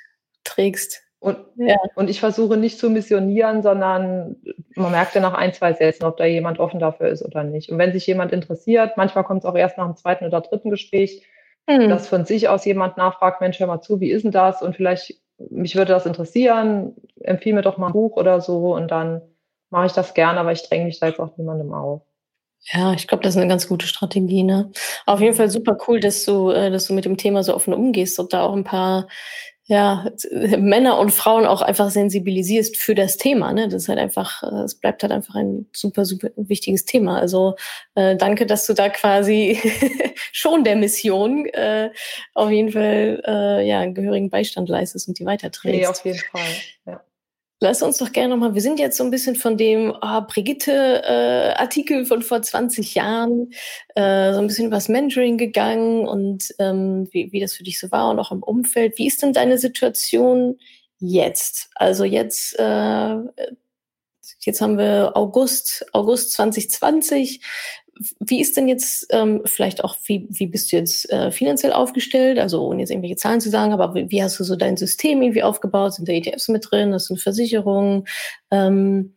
trägst. Und, ja. und ich versuche nicht zu missionieren, sondern man merkt ja nach ein, zwei Sätzen, ob da jemand offen dafür ist oder nicht. Und wenn sich jemand interessiert, manchmal kommt es auch erst nach dem zweiten oder dritten Gespräch, mhm. dass von sich aus jemand nachfragt, Mensch, hör mal zu, wie ist denn das? Und vielleicht, mich würde das interessieren, empfehle mir doch mal ein Buch oder so und dann mache ich das gerne, aber ich dränge mich da jetzt auch niemandem auf. Ja, ich glaube, das ist eine ganz gute Strategie. Ne? Auf jeden Fall super cool, dass du, äh, dass du mit dem Thema so offen umgehst und da auch ein paar ja, Männer und Frauen auch einfach sensibilisierst für das Thema. Ne? Das ist halt einfach, äh, es bleibt halt einfach ein super, super wichtiges Thema. Also äh, danke, dass du da quasi schon der Mission äh, auf jeden Fall äh, ja, einen gehörigen Beistand leistest und die weiterträgst. Nee, auf jeden Fall. Ja. Lass uns doch gerne nochmal, wir sind jetzt so ein bisschen von dem oh, Brigitte-Artikel äh, von vor 20 Jahren äh, so ein bisschen übers Mentoring gegangen und ähm, wie, wie das für dich so war und auch im Umfeld. Wie ist denn deine Situation jetzt? Also jetzt, äh, jetzt haben wir August, August 2020 wie ist denn jetzt ähm, vielleicht auch, wie, wie bist du jetzt äh, finanziell aufgestellt? Also ohne jetzt irgendwelche Zahlen zu sagen, aber wie, wie, hast du so dein System irgendwie aufgebaut? Sind da ETFs mit drin? Hast du eine Versicherung? Ähm,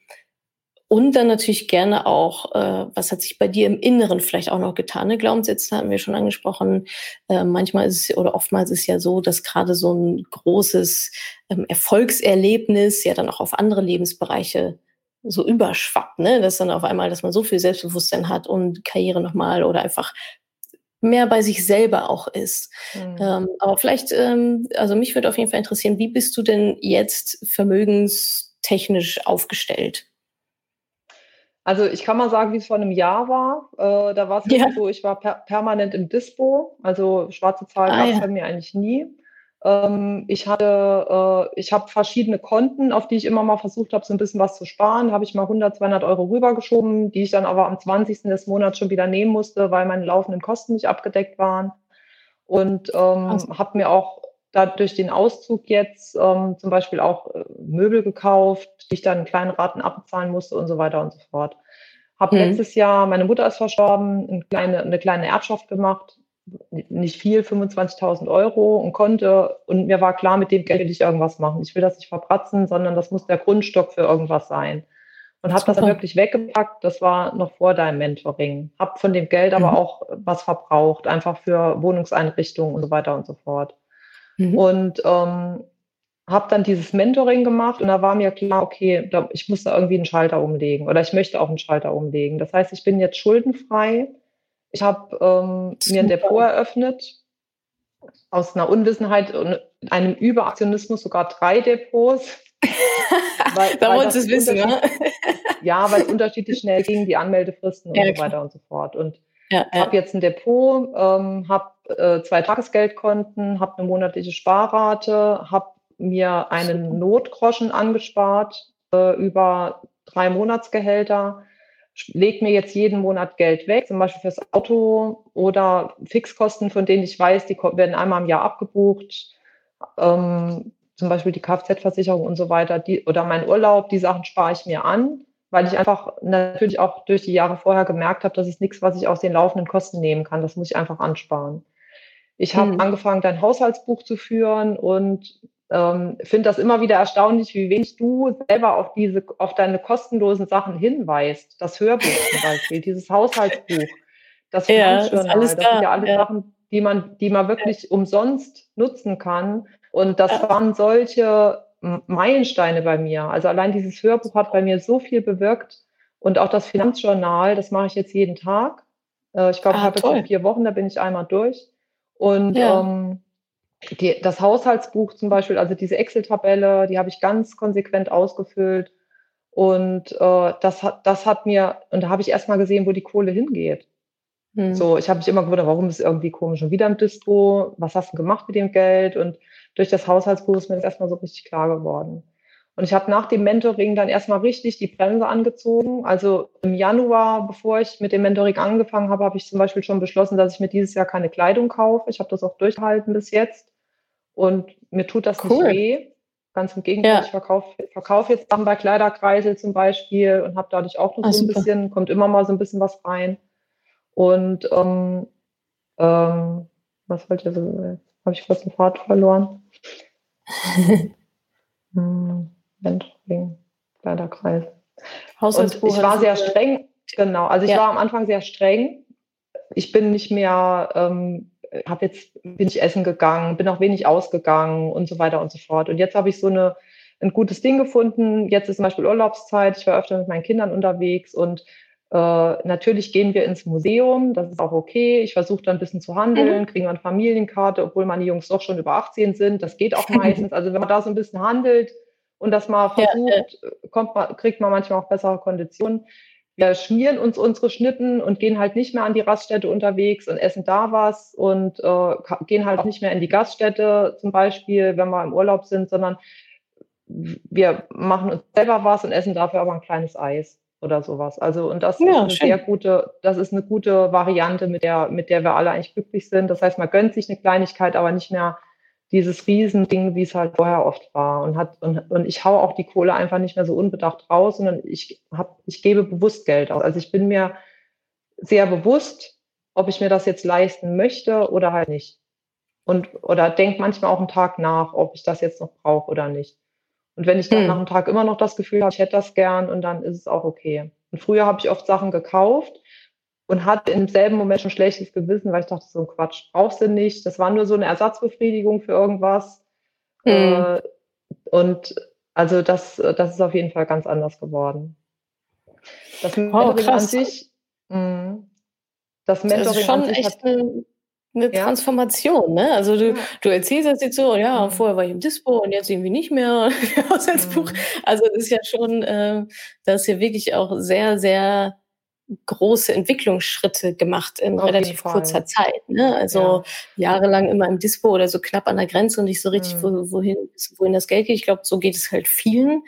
Und dann natürlich gerne auch, äh, was hat sich bei dir im Inneren vielleicht auch noch getan? Ne? Glaubenssätze hatten wir schon angesprochen. Äh, manchmal ist es oder oftmals ist es ja so, dass gerade so ein großes ähm, Erfolgserlebnis ja dann auch auf andere Lebensbereiche so überschwappt, ne? Dass dann auf einmal, dass man so viel Selbstbewusstsein hat und Karriere nochmal oder einfach mehr bei sich selber auch ist. Mhm. Ähm, aber vielleicht, ähm, also mich würde auf jeden Fall interessieren, wie bist du denn jetzt vermögenstechnisch aufgestellt? Also ich kann mal sagen, wie es vor einem Jahr war. Äh, da war es ja. so, ich war per permanent im Dispo, also schwarze Zahlen ah, gab es ja. bei mir eigentlich nie. Ähm, ich hatte, äh, ich habe verschiedene Konten, auf die ich immer mal versucht habe, so ein bisschen was zu sparen. Habe ich mal 100, 200 Euro rübergeschoben, die ich dann aber am 20. des Monats schon wieder nehmen musste, weil meine laufenden Kosten nicht abgedeckt waren. Und ähm, also. habe mir auch da durch den Auszug jetzt ähm, zum Beispiel auch äh, Möbel gekauft, die ich dann in kleinen Raten abbezahlen musste und so weiter und so fort. Habe hm. letztes Jahr, meine Mutter ist verstorben, eine kleine, eine kleine Erbschaft gemacht, nicht viel, 25.000 Euro und konnte, und mir war klar, mit dem Geld will ich irgendwas machen. Ich will das nicht verpratzen, sondern das muss der Grundstock für irgendwas sein. Und habe das dann wirklich weggepackt. Das war noch vor deinem Mentoring. Habe von dem Geld aber mhm. auch was verbraucht, einfach für Wohnungseinrichtungen und so weiter und so fort. Mhm. Und ähm, habe dann dieses Mentoring gemacht und da war mir klar, okay, ich muss da irgendwie einen Schalter umlegen oder ich möchte auch einen Schalter umlegen. Das heißt, ich bin jetzt schuldenfrei. Ich habe ähm, mir ein Depot eröffnet aus einer Unwissenheit und einem Überaktionismus sogar drei Depots. weil, da wollen Sie es wissen, ne? ja, weil es unterschiedlich schnell ging, die Anmeldefristen und ja, so weiter und so fort. Und ja, ja. habe jetzt ein Depot, ähm, habe äh, zwei Tagesgeldkonten, habe eine monatliche Sparrate, habe mir einen Notgroschen angespart äh, über drei Monatsgehälter, lege mir jetzt jeden Monat Geld weg, zum Beispiel fürs Auto oder Fixkosten, von denen ich weiß, die werden einmal im Jahr abgebucht, ähm, zum Beispiel die Kfz-Versicherung und so weiter, die, oder mein Urlaub, die Sachen spare ich mir an weil ich einfach natürlich auch durch die Jahre vorher gemerkt habe, das ist nichts, was ich aus den laufenden Kosten nehmen kann. Das muss ich einfach ansparen. Ich habe hm. angefangen, dein Haushaltsbuch zu führen und ähm, finde das immer wieder erstaunlich, wie wenig du selber auf diese, auf deine kostenlosen Sachen hinweist. Das Hörbuch zum Beispiel, dieses Haushaltsbuch, das Finanzjournal, ja, das, das sind ja alle ja. Sachen, die man, die man wirklich umsonst nutzen kann. Und das waren solche Meilensteine bei mir. Also allein dieses Hörbuch hat bei mir so viel bewirkt und auch das Finanzjournal, das mache ich jetzt jeden Tag. Äh, ich glaube, ah, ich habe jetzt vier Wochen, da bin ich einmal durch. Und ja. ähm, die, das Haushaltsbuch zum Beispiel, also diese Excel-Tabelle, die habe ich ganz konsequent ausgefüllt. Und äh, das, hat, das hat mir, und da habe ich erstmal gesehen, wo die Kohle hingeht. Hm. So, ich habe mich immer gewundert, warum ist irgendwie komisch und wieder im Dispo? Was hast du gemacht mit dem Geld? Und durch das Haushaltsbuch ist mir das erstmal so richtig klar geworden. Und ich habe nach dem Mentoring dann erstmal richtig die Bremse angezogen. Also im Januar, bevor ich mit dem Mentoring angefangen habe, habe ich zum Beispiel schon beschlossen, dass ich mir dieses Jahr keine Kleidung kaufe. Ich habe das auch durchgehalten bis jetzt. Und mir tut das cool. nicht weh. Ganz im Gegenteil, ja. ich verkaufe verkauf jetzt dann bei Kleiderkreisel zum Beispiel und habe dadurch auch noch ah, so ein super. bisschen, kommt immer mal so ein bisschen was rein. Und ähm, ähm, was wollte ich so, habe ich kurz den Fahrt verloren. hm, Mentoring, Kleiderkreis. Und ich war sehr streng, genau. Also ich ja. war am Anfang sehr streng. Ich bin nicht mehr, ähm, habe jetzt bin ich essen gegangen, bin auch wenig ausgegangen und so weiter und so fort. Und jetzt habe ich so eine ein gutes Ding gefunden. Jetzt ist zum Beispiel Urlaubszeit. Ich war öfter mit meinen Kindern unterwegs und äh, natürlich gehen wir ins Museum, das ist auch okay. Ich versuche dann ein bisschen zu handeln, mhm. kriegen wir eine Familienkarte, obwohl meine Jungs doch schon über 18 sind. Das geht auch meistens. Also wenn man da so ein bisschen handelt und das mal versucht, ja, ja. Kommt man, kriegt man manchmal auch bessere Konditionen. Wir schmieren uns unsere Schnitten und gehen halt nicht mehr an die Raststätte unterwegs und essen da was und äh, gehen halt nicht mehr in die Gaststätte zum Beispiel, wenn wir im Urlaub sind, sondern wir machen uns selber was und essen dafür aber ein kleines Eis oder sowas. Also, und das ja, ist eine schön. sehr gute, das ist eine gute Variante, mit der, mit der wir alle eigentlich glücklich sind. Das heißt, man gönnt sich eine Kleinigkeit, aber nicht mehr dieses Riesending, wie es halt vorher oft war. Und hat, und, und ich hau auch die Kohle einfach nicht mehr so unbedacht raus, sondern ich hab, ich gebe bewusst Geld aus. Also ich bin mir sehr bewusst, ob ich mir das jetzt leisten möchte oder halt nicht. Und, oder denke manchmal auch einen Tag nach, ob ich das jetzt noch brauche oder nicht. Und wenn ich dann mhm. nach einem Tag immer noch das Gefühl habe, ich hätte das gern und dann ist es auch okay. Und früher habe ich oft Sachen gekauft und hatte im selben Moment schon schlechtes Gewissen, weil ich dachte, so ein Quatsch, brauchst du nicht. Das war nur so eine Ersatzbefriedigung für irgendwas. Mhm. Äh, und also das, das ist auf jeden Fall ganz anders geworden. Das Mentoring oh, an sich, mh, das Mentoring das ist schon echt hat, eine, eine ja. Transformation, ne? Also du, ja. du erzählst das jetzt so, ja, mhm. vorher war ich im Dispo und jetzt irgendwie nicht mehr Haushaltsbuch. Mhm. Also das ist ja schon, äh, das ist ja wirklich auch sehr, sehr große Entwicklungsschritte gemacht in Auf relativ kurzer Zeit. Ne? Also ja. jahrelang immer im Dispo oder so knapp an der Grenze und nicht so richtig, mhm. wohin, wohin das Geld geht. Ich glaube, so geht es halt vielen.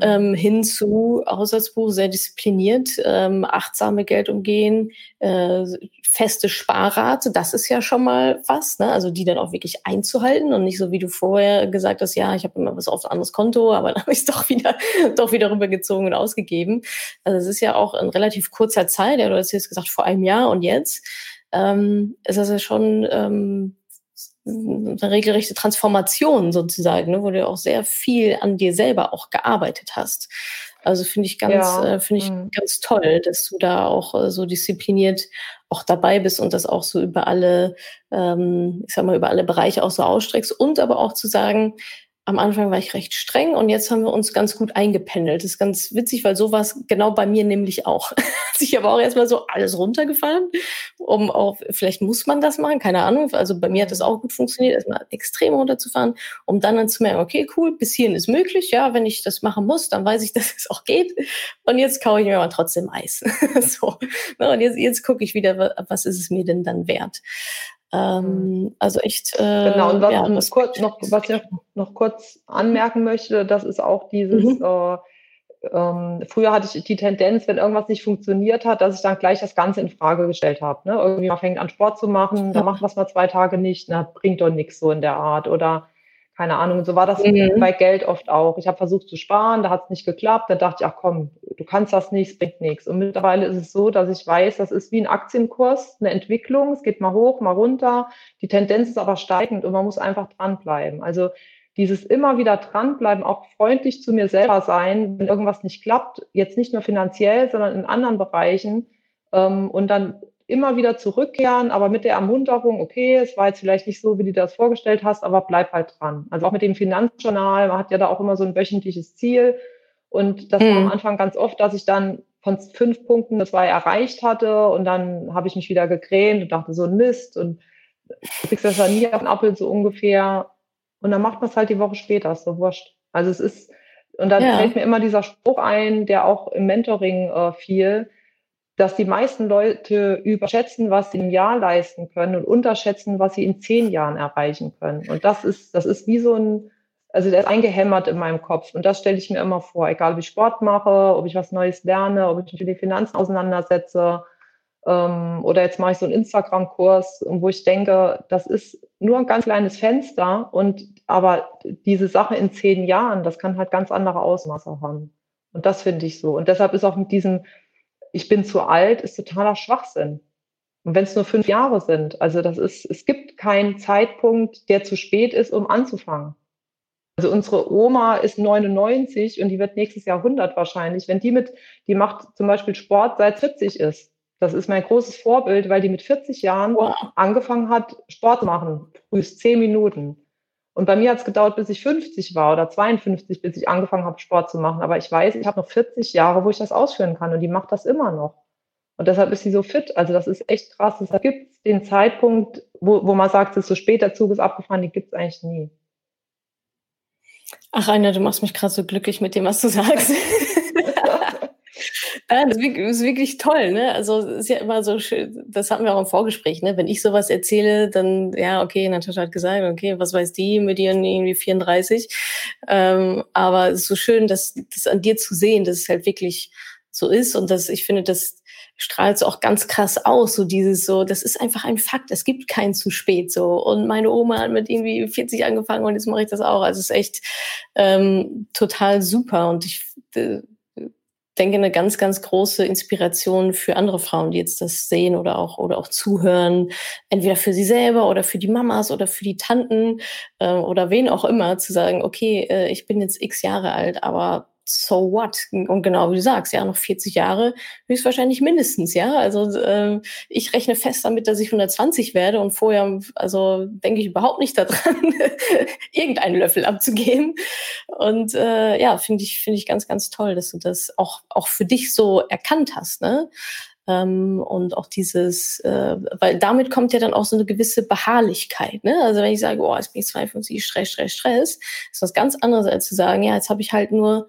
Ähm, hin zu Haushaltsbuch, sehr diszipliniert, ähm, achtsame Geld umgehen, äh, feste Sparrate, das ist ja schon mal was, ne? also die dann auch wirklich einzuhalten und nicht so, wie du vorher gesagt hast, ja, ich habe immer was auf ein anderes Konto, aber dann habe ich es doch wieder, doch wieder rübergezogen und ausgegeben. Also es ist ja auch in relativ kurzer Zeit, ja, du hast jetzt gesagt, vor einem Jahr und jetzt, ähm, ist das ja schon ähm, eine regelrechte Transformation sozusagen, ne, wo du auch sehr viel an dir selber auch gearbeitet hast. Also finde ich ganz, ja. äh, finde ich mhm. ganz toll, dass du da auch äh, so diszipliniert auch dabei bist und das auch so über alle, ähm, ich sag mal, über alle Bereiche auch so ausstreckst und aber auch zu sagen, am Anfang war ich recht streng und jetzt haben wir uns ganz gut eingependelt. Das ist ganz witzig, weil sowas genau bei mir nämlich auch. ich habe auch erstmal so alles runtergefahren, um auch, vielleicht muss man das machen, keine Ahnung. Also bei mir hat das auch gut funktioniert, erstmal extrem runterzufahren, um dann dann zu merken, okay, cool, bis hierhin ist möglich. Ja, wenn ich das machen muss, dann weiß ich, dass es auch geht. Und jetzt kaue ich mir aber trotzdem Eis. so. Und jetzt, jetzt gucke ich wieder, was ist es mir denn dann wert? Ähm, mhm. also echt. Äh, genau, und was, ja, was, kurz, noch, was ich noch kurz anmerken möchte, das ist auch dieses, mhm. äh, ähm, früher hatte ich die Tendenz, wenn irgendwas nicht funktioniert hat, dass ich dann gleich das Ganze in Frage gestellt habe. Ne? Irgendwie man fängt an Sport zu machen, dann macht man es mal zwei Tage nicht, na, bringt doch nichts so in der Art. Oder keine Ahnung. Und so war das mhm. bei Geld oft auch. Ich habe versucht zu sparen, da hat es nicht geklappt. Da dachte ich, ach komm, du kannst das nicht, es bringt nichts. Und mittlerweile ist es so, dass ich weiß, das ist wie ein Aktienkurs, eine Entwicklung. Es geht mal hoch, mal runter. Die Tendenz ist aber steigend und man muss einfach dranbleiben. Also dieses immer wieder dranbleiben, auch freundlich zu mir selber sein, wenn irgendwas nicht klappt, jetzt nicht nur finanziell, sondern in anderen Bereichen. Ähm, und dann immer wieder zurückkehren, aber mit der Ermunterung, okay, es war jetzt vielleicht nicht so, wie du das vorgestellt hast, aber bleib halt dran. Also auch mit dem Finanzjournal, man hat ja da auch immer so ein wöchentliches Ziel. Und das mhm. war am mhm. Anfang ganz oft, dass ich dann von fünf Punkten zwei erreicht hatte und dann habe ich mich wieder gegrämt und dachte so Mist und du kriegst das ja nie auf den Apfel so ungefähr. Und dann macht man es halt die Woche später, ist so wurscht. Also es ist, und dann ja. fällt mir immer dieser Spruch ein, der auch im Mentoring äh, fiel, dass die meisten Leute überschätzen, was sie im Jahr leisten können und unterschätzen, was sie in zehn Jahren erreichen können. Und das ist, das ist wie so ein, also der ist eingehämmert in meinem Kopf. Und das stelle ich mir immer vor, egal ob ich Sport mache, ob ich was Neues lerne, ob ich mich mit den Finanzen auseinandersetze. Ähm, oder jetzt mache ich so einen Instagram-Kurs, wo ich denke, das ist nur ein ganz kleines Fenster und aber diese Sache in zehn Jahren, das kann halt ganz andere Ausmaße haben. Und das finde ich so. Und deshalb ist auch mit diesem ich bin zu alt, ist totaler Schwachsinn. Und wenn es nur fünf Jahre sind, also das ist, es gibt keinen Zeitpunkt, der zu spät ist, um anzufangen. Also unsere Oma ist 99 und die wird nächstes Jahr 100 wahrscheinlich. Wenn die mit, die macht zum Beispiel Sport seit 40 ist. Das ist mein großes Vorbild, weil die mit 40 Jahren wow. angefangen hat, Sport zu machen. Frühst zehn Minuten. Und bei mir hat es gedauert, bis ich 50 war oder 52, bis ich angefangen habe, Sport zu machen. Aber ich weiß, ich habe noch 40 Jahre, wo ich das ausführen kann und die macht das immer noch. Und deshalb ist sie so fit. Also das ist echt krass. Es gibt den Zeitpunkt, wo, wo man sagt, es ist so spät, der Zug ist abgefahren, den gibt es eigentlich nie. Ach, Rainer, du machst mich gerade so glücklich mit dem, was du sagst. Ja, das ist wirklich toll, ne? Also ist ja immer so schön, das hatten wir auch im Vorgespräch, ne? Wenn ich sowas erzähle, dann, ja, okay, Natascha hat gesagt, okay, was weiß die mit ihren irgendwie 34. Ähm, aber es ist so schön, das, das an dir zu sehen, dass es halt wirklich so ist. Und das, ich finde, das strahlt so auch ganz krass aus, so dieses so, das ist einfach ein Fakt, es gibt kein zu spät so. Und meine Oma hat mit irgendwie 40 angefangen und jetzt mache ich das auch. Also es ist echt ähm, total super. Und ich äh, denke, eine ganz, ganz große Inspiration für andere Frauen, die jetzt das sehen oder auch, oder auch zuhören. Entweder für sie selber oder für die Mamas oder für die Tanten äh, oder wen auch immer, zu sagen, okay, äh, ich bin jetzt x Jahre alt, aber so what? Und genau wie du sagst, ja, noch 40 Jahre höchstwahrscheinlich mindestens, ja. Also äh, ich rechne fest damit, dass ich 120 werde und vorher, also denke ich überhaupt nicht daran, irgendeinen Löffel abzugeben. Und äh, ja, finde ich, finde ich ganz, ganz toll, dass du das auch, auch für dich so erkannt hast, ne? Ähm, und auch dieses, äh, weil damit kommt ja dann auch so eine gewisse Beharrlichkeit. Ne? Also wenn ich sage, oh, jetzt bin ich 52, Stress, Stress, Stress, ist was ganz anderes, als zu sagen, ja, jetzt habe ich halt nur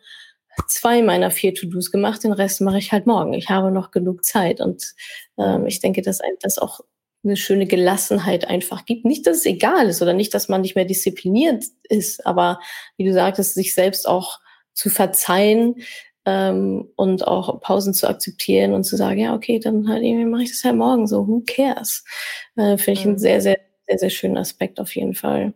zwei meiner vier To-Dos gemacht, den Rest mache ich halt morgen. Ich habe noch genug Zeit. Und ähm, ich denke, dass das auch eine schöne Gelassenheit einfach gibt. Nicht, dass es egal ist oder nicht, dass man nicht mehr diszipliniert ist, aber wie du sagtest, sich selbst auch zu verzeihen ähm, und auch Pausen zu akzeptieren und zu sagen, ja, okay, dann halt irgendwie mache ich das halt morgen so, who cares? Äh, Finde ich einen sehr, sehr, sehr, sehr schönen Aspekt auf jeden Fall.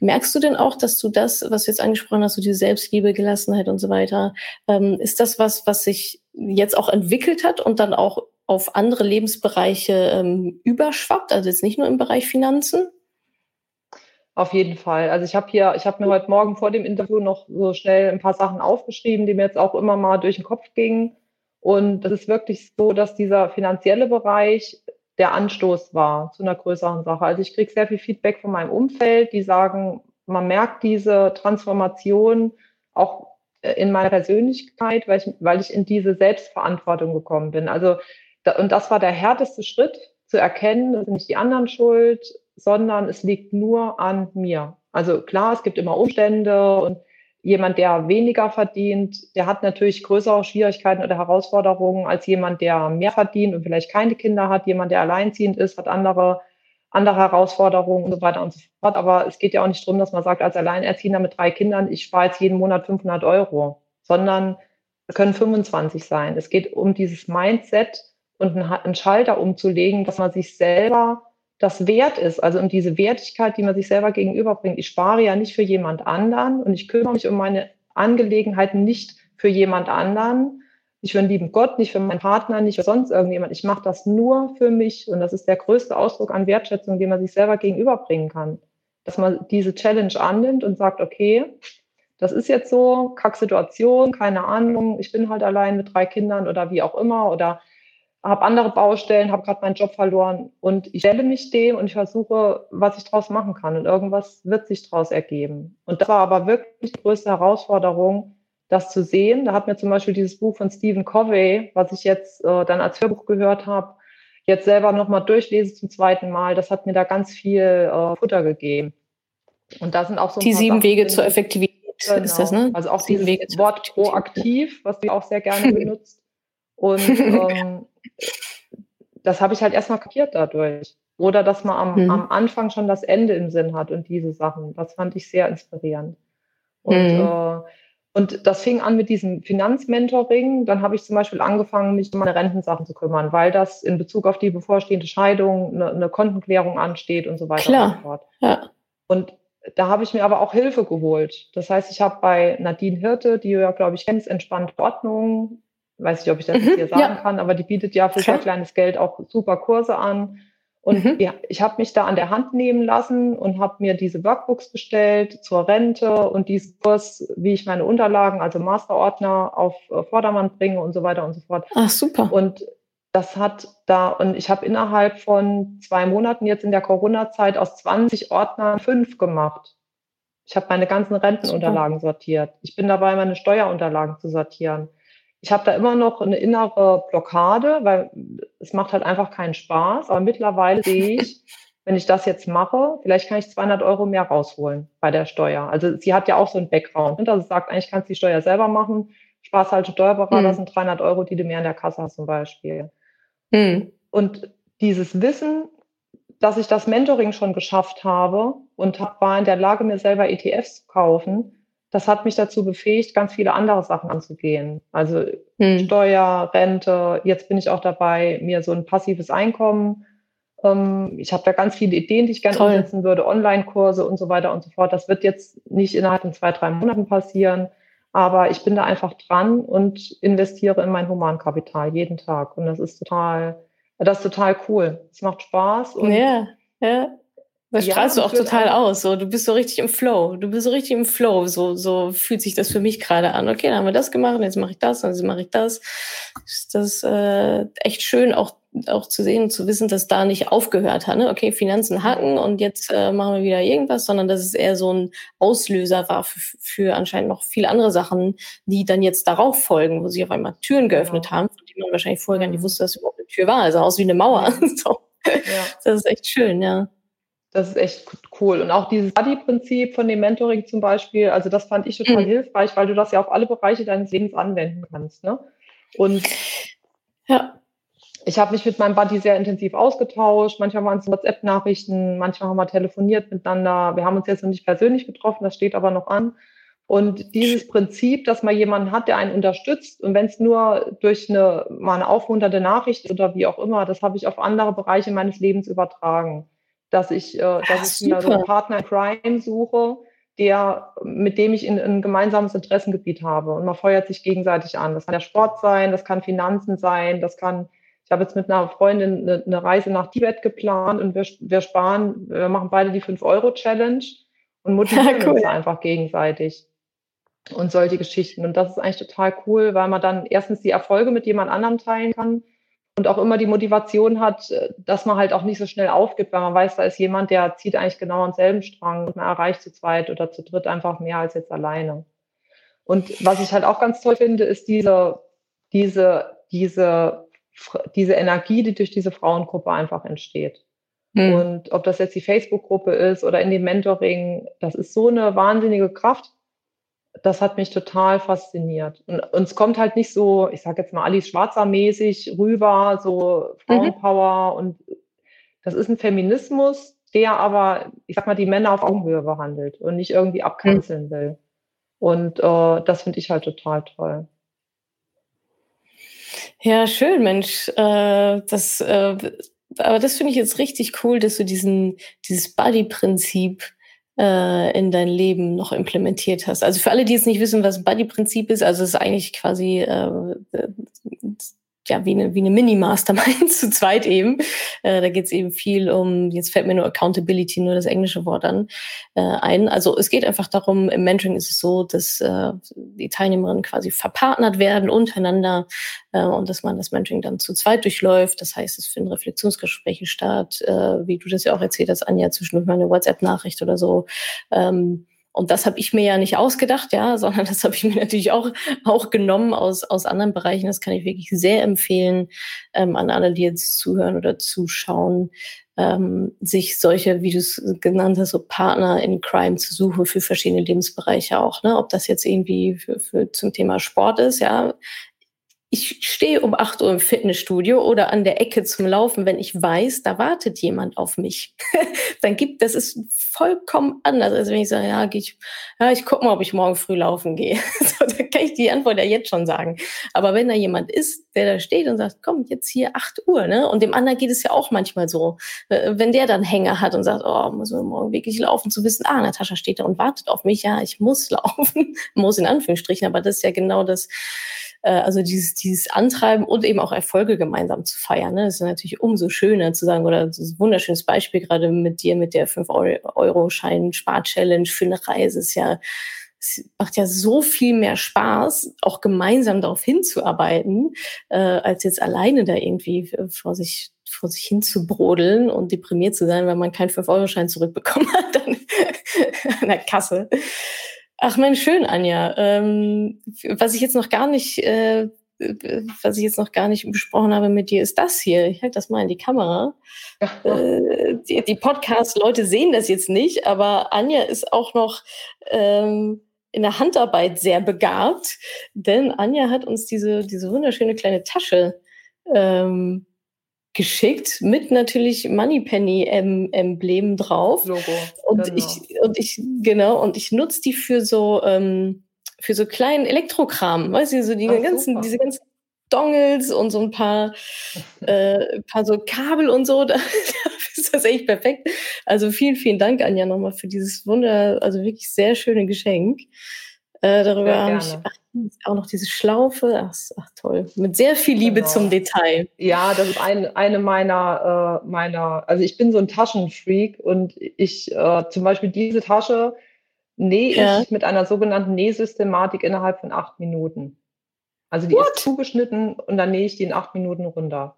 Merkst du denn auch, dass du das, was du jetzt angesprochen hast, so die Selbstliebe, Gelassenheit und so weiter, ähm, ist das was, was sich jetzt auch entwickelt hat und dann auch auf andere Lebensbereiche ähm, überschwappt, also jetzt nicht nur im Bereich Finanzen? Auf jeden Fall. Also ich habe hier, ich habe mir heute Morgen vor dem Interview noch so schnell ein paar Sachen aufgeschrieben, die mir jetzt auch immer mal durch den Kopf gingen. Und das ist wirklich so, dass dieser finanzielle Bereich der Anstoß war zu einer größeren Sache. Also ich kriege sehr viel Feedback von meinem Umfeld, die sagen, man merkt diese Transformation auch äh, in meiner Persönlichkeit, weil ich, weil ich in diese Selbstverantwortung gekommen bin. Also, und das war der härteste Schritt, zu erkennen, das sind nicht die anderen schuld, sondern es liegt nur an mir. Also klar, es gibt immer Umstände und jemand, der weniger verdient, der hat natürlich größere Schwierigkeiten oder Herausforderungen als jemand, der mehr verdient und vielleicht keine Kinder hat. Jemand, der alleinziehend ist, hat andere, andere Herausforderungen und so weiter und so fort. Aber es geht ja auch nicht darum, dass man sagt, als Alleinerziehender mit drei Kindern, ich spare jetzt jeden Monat 500 Euro, sondern es können 25 sein. Es geht um dieses Mindset und einen Schalter umzulegen, dass man sich selber das wert ist, also um diese Wertigkeit, die man sich selber gegenüberbringt. Ich spare ja nicht für jemand anderen und ich kümmere mich um meine Angelegenheiten nicht für jemand anderen, nicht für den lieben Gott, nicht für meinen Partner, nicht für sonst irgendjemand. Ich mache das nur für mich und das ist der größte Ausdruck an Wertschätzung, den man sich selber gegenüberbringen kann. Dass man diese Challenge annimmt und sagt, okay, das ist jetzt so, Kacksituation, keine Ahnung, ich bin halt allein mit drei Kindern oder wie auch immer oder habe andere Baustellen, habe gerade meinen Job verloren und ich stelle mich dem und ich versuche, was ich daraus machen kann und irgendwas wird sich daraus ergeben. Und das war aber wirklich die größte Herausforderung, das zu sehen. Da hat mir zum Beispiel dieses Buch von Stephen Covey, was ich jetzt äh, dann als Hörbuch gehört habe, jetzt selber nochmal durchlese zum zweiten Mal, das hat mir da ganz viel äh, Futter gegeben. Und da sind auch so die sieben Sachen, Wege zur Effektivität genau. ist das, ne? Also auch sieben dieses Wege Wort proaktiv, was du auch sehr gerne benutzt. Und ähm, das habe ich halt erstmal kapiert dadurch. Oder dass man am, mhm. am, Anfang schon das Ende im Sinn hat und diese Sachen. Das fand ich sehr inspirierend. Und, mhm. äh, und das fing an mit diesem Finanzmentoring. Dann habe ich zum Beispiel angefangen, mich um meine Rentensachen zu kümmern, weil das in Bezug auf die bevorstehende Scheidung eine, eine Kontenklärung ansteht und so weiter Klar. und so fort. Ja. Und da habe ich mir aber auch Hilfe geholt. Das heißt, ich habe bei Nadine Hirte, die du ja, glaube ich, kennst, entspannte Ordnung, weiß nicht, ob ich das mhm, hier sagen ja. kann, aber die bietet ja für sehr kleines Geld auch super Kurse an. Und mhm. ja, ich habe mich da an der Hand nehmen lassen und habe mir diese Workbooks bestellt zur Rente und diesen Kurs, wie ich meine Unterlagen, also Masterordner auf äh, Vordermann bringe und so weiter und so fort. Ach, super. Und das hat da, und ich habe innerhalb von zwei Monaten jetzt in der Corona-Zeit aus 20 Ordnern fünf gemacht. Ich habe meine ganzen Rentenunterlagen super. sortiert. Ich bin dabei, meine Steuerunterlagen zu sortieren ich habe da immer noch eine innere Blockade, weil es macht halt einfach keinen Spaß. Aber mittlerweile sehe ich, wenn ich das jetzt mache, vielleicht kann ich 200 Euro mehr rausholen bei der Steuer. Also sie hat ja auch so einen Background, ne, dass es sagt, eigentlich kannst du die Steuer selber machen. Spaß halt Steuerberater mhm. sind 300 Euro, die du mehr in der Kasse hast zum Beispiel. Mhm. Und dieses Wissen, dass ich das Mentoring schon geschafft habe und war in der Lage, mir selber ETFs zu kaufen, das hat mich dazu befähigt, ganz viele andere Sachen anzugehen. Also hm. Steuer, Rente, jetzt bin ich auch dabei, mir so ein passives Einkommen. Ähm, ich habe da ganz viele Ideen, die ich gerne Toll. umsetzen würde, Online-Kurse und so weiter und so fort. Das wird jetzt nicht innerhalb von zwei, drei Monaten passieren. Aber ich bin da einfach dran und investiere in mein Humankapital jeden Tag. Und das ist total, das ist total cool. Es macht Spaß. Und ja, ja. Das strahlst ja, du auch total aus. So, du bist so richtig im Flow. Du bist so richtig im Flow. So, so fühlt sich das für mich gerade an. Okay, dann haben wir das gemacht, jetzt mache ich das, jetzt mache ich das. Das ist äh, echt schön, auch auch zu sehen und zu wissen, dass da nicht aufgehört hat. Ne? Okay, Finanzen hacken und jetzt äh, machen wir wieder irgendwas, sondern dass es eher so ein Auslöser war für, für anscheinend noch viele andere Sachen, die dann jetzt darauf folgen, wo sich auf einmal Türen geöffnet ja. haben, von denen man wahrscheinlich vorher gar nicht wusste, dass überhaupt eine Tür war. Also aus wie eine Mauer. so. ja. Das ist echt schön, ja. Das ist echt cool. Und auch dieses Buddy-Prinzip von dem Mentoring zum Beispiel, also das fand ich total mhm. hilfreich, weil du das ja auf alle Bereiche deines Lebens anwenden kannst. Ne? Und ja ich habe mich mit meinem Buddy sehr intensiv ausgetauscht. Manchmal waren es WhatsApp-Nachrichten, manchmal haben wir telefoniert miteinander. Wir haben uns jetzt noch nicht persönlich getroffen, das steht aber noch an. Und dieses Prinzip, dass man jemanden hat, der einen unterstützt, und wenn es nur durch eine, mal eine aufmunternde Nachricht oder wie auch immer, das habe ich auf andere Bereiche meines Lebens übertragen. Dass ich, äh, dass Ach, ich mir so einen Partner in Crime suche, der, mit dem ich in, ein gemeinsames Interessengebiet habe. Und man feuert sich gegenseitig an. Das kann der Sport sein, das kann Finanzen sein, das kann ich habe jetzt mit einer Freundin eine, eine Reise nach Tibet geplant und wir, wir sparen, wir machen beide die 5-Euro-Challenge und motivieren cool. uns einfach gegenseitig. Und solche Geschichten. Und das ist eigentlich total cool, weil man dann erstens die Erfolge mit jemand anderem teilen kann und auch immer die Motivation hat, dass man halt auch nicht so schnell aufgibt, weil man weiß, da ist jemand, der zieht eigentlich genau am selben Strang und man erreicht zu zweit oder zu dritt einfach mehr als jetzt alleine. Und was ich halt auch ganz toll finde, ist diese, diese, diese diese Energie, die durch diese Frauengruppe einfach entsteht. Mhm. Und ob das jetzt die Facebook-Gruppe ist oder in dem Mentoring, das ist so eine wahnsinnige Kraft. Das hat mich total fasziniert. Und, es kommt halt nicht so, ich sage jetzt mal Alice Schwarzer-mäßig rüber, so Frauenpower. Mhm. Und das ist ein Feminismus, der aber, ich sag mal, die Männer auf Augenhöhe behandelt und nicht irgendwie abkanzeln mhm. will. Und äh, das finde ich halt total toll. Ja, schön, Mensch. Äh, das, äh, aber das finde ich jetzt richtig cool, dass du diesen, dieses Buddy-Prinzip äh, in dein Leben noch implementiert hast. Also für alle, die jetzt nicht wissen, was Buddy-Prinzip ist, also es ist eigentlich quasi äh, ja, wie eine, wie eine Mini-Mastermind zu zweit eben. Äh, da geht es eben viel um, jetzt fällt mir nur Accountability, nur das englische Wort an, äh, ein. Also es geht einfach darum, im Mentoring ist es so, dass äh, die Teilnehmerinnen quasi verpartnert werden untereinander äh, und dass man das Mentoring dann zu zweit durchläuft. Das heißt, es finden Reflexionsgespräche statt, äh, wie du das ja auch erzählt hast, Anja, zwischendurch mal eine WhatsApp-Nachricht oder so. Ähm, und das habe ich mir ja nicht ausgedacht, ja, sondern das habe ich mir natürlich auch, auch genommen aus, aus anderen Bereichen. Das kann ich wirklich sehr empfehlen ähm, an alle, die jetzt zuhören oder zuschauen, ähm, sich solche, wie du es genannt hast, so Partner in Crime zu suchen für verschiedene Lebensbereiche auch. Ne? Ob das jetzt irgendwie für, für zum Thema Sport ist, ja, ich stehe um 8 Uhr im Fitnessstudio oder an der Ecke zum Laufen, wenn ich weiß, da wartet jemand auf mich. dann gibt das ist vollkommen anders, als wenn ich sage, ja, ich, ja, ich gucke mal, ob ich morgen früh laufen gehe. so, da kann ich die Antwort ja jetzt schon sagen. Aber wenn da jemand ist, der da steht und sagt, komm, jetzt hier 8 Uhr, ne? Und dem anderen geht es ja auch manchmal so. Äh, wenn der dann Hänger hat und sagt, oh, muss man morgen wirklich laufen, zu wissen, ah, Natascha steht da und wartet auf mich, ja, ich muss laufen. muss in Anführungsstrichen, aber das ist ja genau das, äh, also dieses, dieses Antreiben und eben auch Erfolge gemeinsam zu feiern. Ne? Das ist natürlich umso schöner zu sagen, oder das ist ein wunderschönes Beispiel gerade mit dir, mit der 5-Euro-Schein-Spar-Challenge für eine Reise. Ist ja, es macht ja so viel mehr Spaß, auch gemeinsam darauf hinzuarbeiten, äh, als jetzt alleine da irgendwie vor sich vor sich hin zu brodeln und deprimiert zu sein, weil man keinen 5-Euro-Schein zurückbekommen hat an der Kasse. Ach Mensch, schön, Anja. Ähm, was ich jetzt noch gar nicht, äh, was ich jetzt noch gar nicht besprochen habe mit dir, ist das hier. Ich halte das mal in die Kamera. Äh, die, die Podcast-Leute sehen das jetzt nicht, aber Anja ist auch noch ähm, in der Handarbeit sehr begabt, denn Anja hat uns diese, diese wunderschöne kleine Tasche ähm, geschickt mit natürlich Moneypenny-Emblem drauf. Logo. Und genau. ich, und ich, genau, und ich nutze die für so, ähm, für so kleinen Elektrokram, weißt du, so die Ach, ganzen, super. diese ganzen Dongles und so ein paar, äh, paar so Kabel und so. Da, ist das echt perfekt. Also vielen, vielen Dank, Anja, nochmal für dieses Wunder, also wirklich sehr schöne Geschenk. Äh, darüber habe ich auch noch diese Schlaufe. Ach, ach, toll. Mit sehr viel Liebe genau. zum Detail. Ja, das ist ein, eine meiner, äh, meiner, also ich bin so ein Taschenfreak und ich äh, zum Beispiel diese Tasche nähe ja. ich mit einer sogenannten Nähsystematik innerhalb von acht Minuten. Also die What? ist zugeschnitten und dann nähe ich die in acht Minuten runter.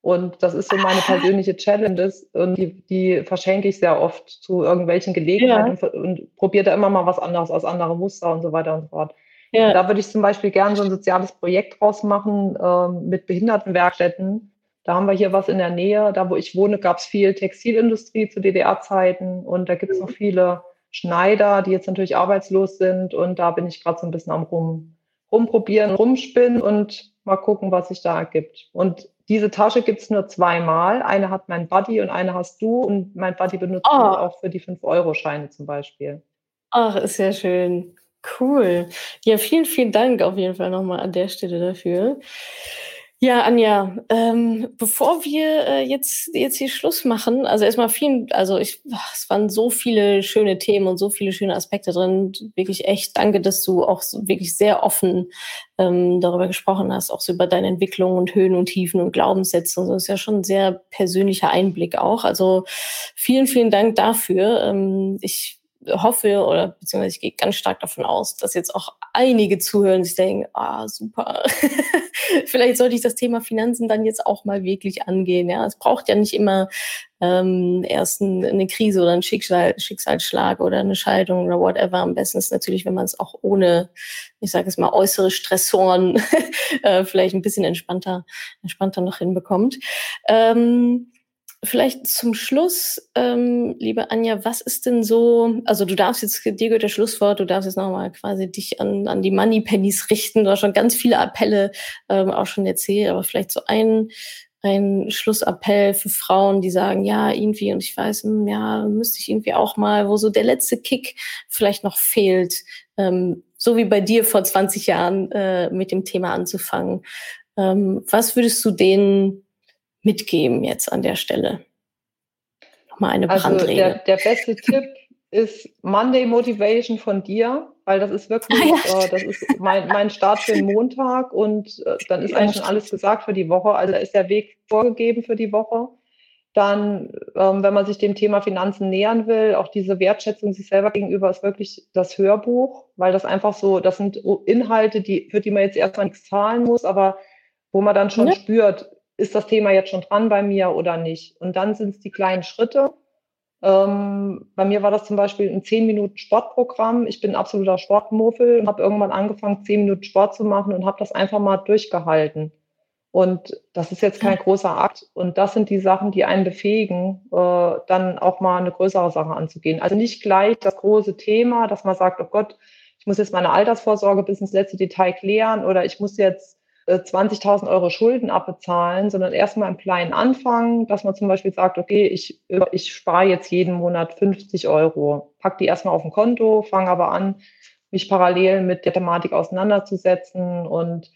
Und das ist so meine persönliche Challenge und die, die verschenke ich sehr oft zu irgendwelchen Gelegenheiten ja. und, und probiere da immer mal was anderes aus, andere Muster und so weiter und so fort. Ja. Da würde ich zum Beispiel gerne so ein soziales Projekt draus machen äh, mit Behindertenwerkstätten. Da haben wir hier was in der Nähe. Da, wo ich wohne, gab es viel Textilindustrie zu DDR-Zeiten und da gibt es noch viele Schneider, die jetzt natürlich arbeitslos sind und da bin ich gerade so ein bisschen am rum, rumprobieren, rumspinnen und mal gucken, was sich da ergibt. Und diese Tasche gibt es nur zweimal. Eine hat mein Buddy und eine hast du. Und mein Buddy benutzt oh. auch für die 5-Euro-Scheine zum Beispiel. Ach, ist ja schön. Cool. Ja, vielen, vielen Dank auf jeden Fall nochmal an der Stelle dafür. Ja, Anja, ähm, bevor wir äh, jetzt, jetzt hier Schluss machen, also erstmal vielen, also ich, es waren so viele schöne Themen und so viele schöne Aspekte drin. Wirklich echt danke, dass du auch so wirklich sehr offen ähm, darüber gesprochen hast, auch so über deine Entwicklung und Höhen und Tiefen und Glaubenssätze und so. Das ist ja schon ein sehr persönlicher Einblick auch. Also vielen, vielen Dank dafür. Ähm, ich hoffe oder beziehungsweise ich gehe ganz stark davon aus, dass jetzt auch einige zuhören, sich denken, ah, super. Vielleicht sollte ich das Thema Finanzen dann jetzt auch mal wirklich angehen. Ja, es braucht ja nicht immer ähm, erst ein, eine Krise oder ein Schicksal, Schicksalsschlag oder eine Scheidung oder whatever. Am besten ist natürlich, wenn man es auch ohne, ich sage es mal, äußere Stressoren äh, vielleicht ein bisschen entspannter, entspannter noch hinbekommt. Ähm, Vielleicht zum Schluss, ähm, liebe Anja, was ist denn so, also du darfst jetzt, dir gehört der Schlusswort, du darfst jetzt nochmal quasi dich an, an die Money Pennies richten. Du hast schon ganz viele Appelle ähm, auch schon erzählt, aber vielleicht so ein, ein Schlussappell für Frauen, die sagen, ja, irgendwie, und ich weiß, hm, ja, müsste ich irgendwie auch mal, wo so der letzte Kick vielleicht noch fehlt, ähm, so wie bei dir vor 20 Jahren äh, mit dem Thema anzufangen. Ähm, was würdest du denen mitgeben jetzt an der Stelle? Nochmal eine also Der, der beste Tipp ist Monday Motivation von dir, weil das ist wirklich, ah, ja. äh, das ist mein, mein Start für den Montag und äh, dann ist eigentlich schon alles gesagt für die Woche. Also da ist der Weg vorgegeben für die Woche. Dann, ähm, wenn man sich dem Thema Finanzen nähern will, auch diese Wertschätzung sich selber gegenüber ist wirklich das Hörbuch, weil das einfach so, das sind Inhalte, die, für die man jetzt erstmal nichts zahlen muss, aber wo man dann schon ja. spürt, ist das Thema jetzt schon dran bei mir oder nicht? Und dann sind es die kleinen Schritte. Ähm, bei mir war das zum Beispiel ein 10 Minuten Sportprogramm. Ich bin absoluter Sportmuffel und habe irgendwann angefangen, 10 Minuten Sport zu machen und habe das einfach mal durchgehalten. Und das ist jetzt kein großer Akt. Und das sind die Sachen, die einen befähigen, äh, dann auch mal eine größere Sache anzugehen. Also nicht gleich das große Thema, dass man sagt, oh Gott, ich muss jetzt meine Altersvorsorge bis ins letzte Detail klären oder ich muss jetzt 20.000 äh, Euro Schulden abbezahlen, sondern erstmal im Kleinen anfangen, dass man zum Beispiel sagt, okay, ich, ich spare jetzt jeden Monat 50 Euro, pack die erstmal auf ein Konto, fange aber an, mich parallel mit der Thematik auseinanderzusetzen und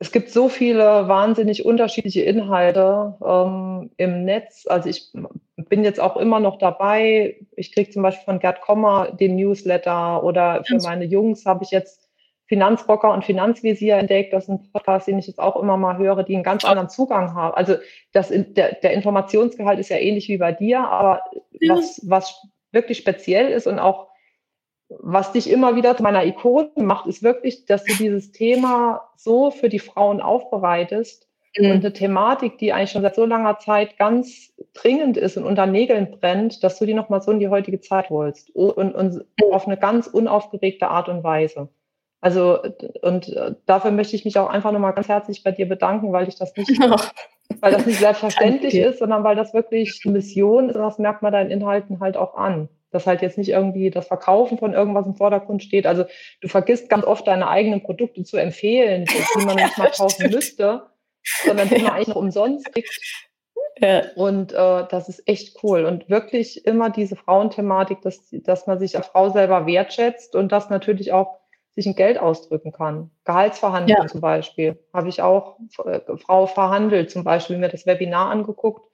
es gibt so viele wahnsinnig unterschiedliche Inhalte ähm, im Netz. Also ich bin jetzt auch immer noch dabei. Ich kriege zum Beispiel von Gerd Kommer den Newsletter oder für meine Jungs habe ich jetzt Finanzrocker und Finanzvisier entdeckt. Das ist ein Podcast, den ich jetzt auch immer mal höre, die einen ganz anderen Zugang haben. Also das, der, der Informationsgehalt ist ja ähnlich wie bei dir, aber ja. was, was wirklich speziell ist und auch was dich immer wieder zu meiner Ikone macht, ist wirklich, dass du dieses Thema so für die Frauen aufbereitest mhm. und eine Thematik, die eigentlich schon seit so langer Zeit ganz dringend ist und unter Nägeln brennt, dass du die nochmal so in die heutige Zeit holst und, und, und mhm. auf eine ganz unaufgeregte Art und Weise. Also, und äh, dafür möchte ich mich auch einfach nochmal ganz herzlich bei dir bedanken, weil ich das nicht, weil das nicht selbstverständlich ist, sondern weil das wirklich die Mission ist und das merkt man deinen Inhalten halt auch an. Dass halt jetzt nicht irgendwie das Verkaufen von irgendwas im Vordergrund steht. Also du vergisst ganz oft deine eigenen Produkte zu empfehlen, die man nicht mal kaufen müsste, sondern die man eigentlich noch umsonst kriegt. Ja. Und äh, das ist echt cool. Und wirklich immer diese Frauenthematik, dass, dass man sich als Frau selber wertschätzt und das natürlich auch sich ein Geld ausdrücken kann. Gehaltsverhandlungen ja. zum Beispiel. Habe ich auch äh, Frau verhandelt, zum Beispiel mir das Webinar angeguckt.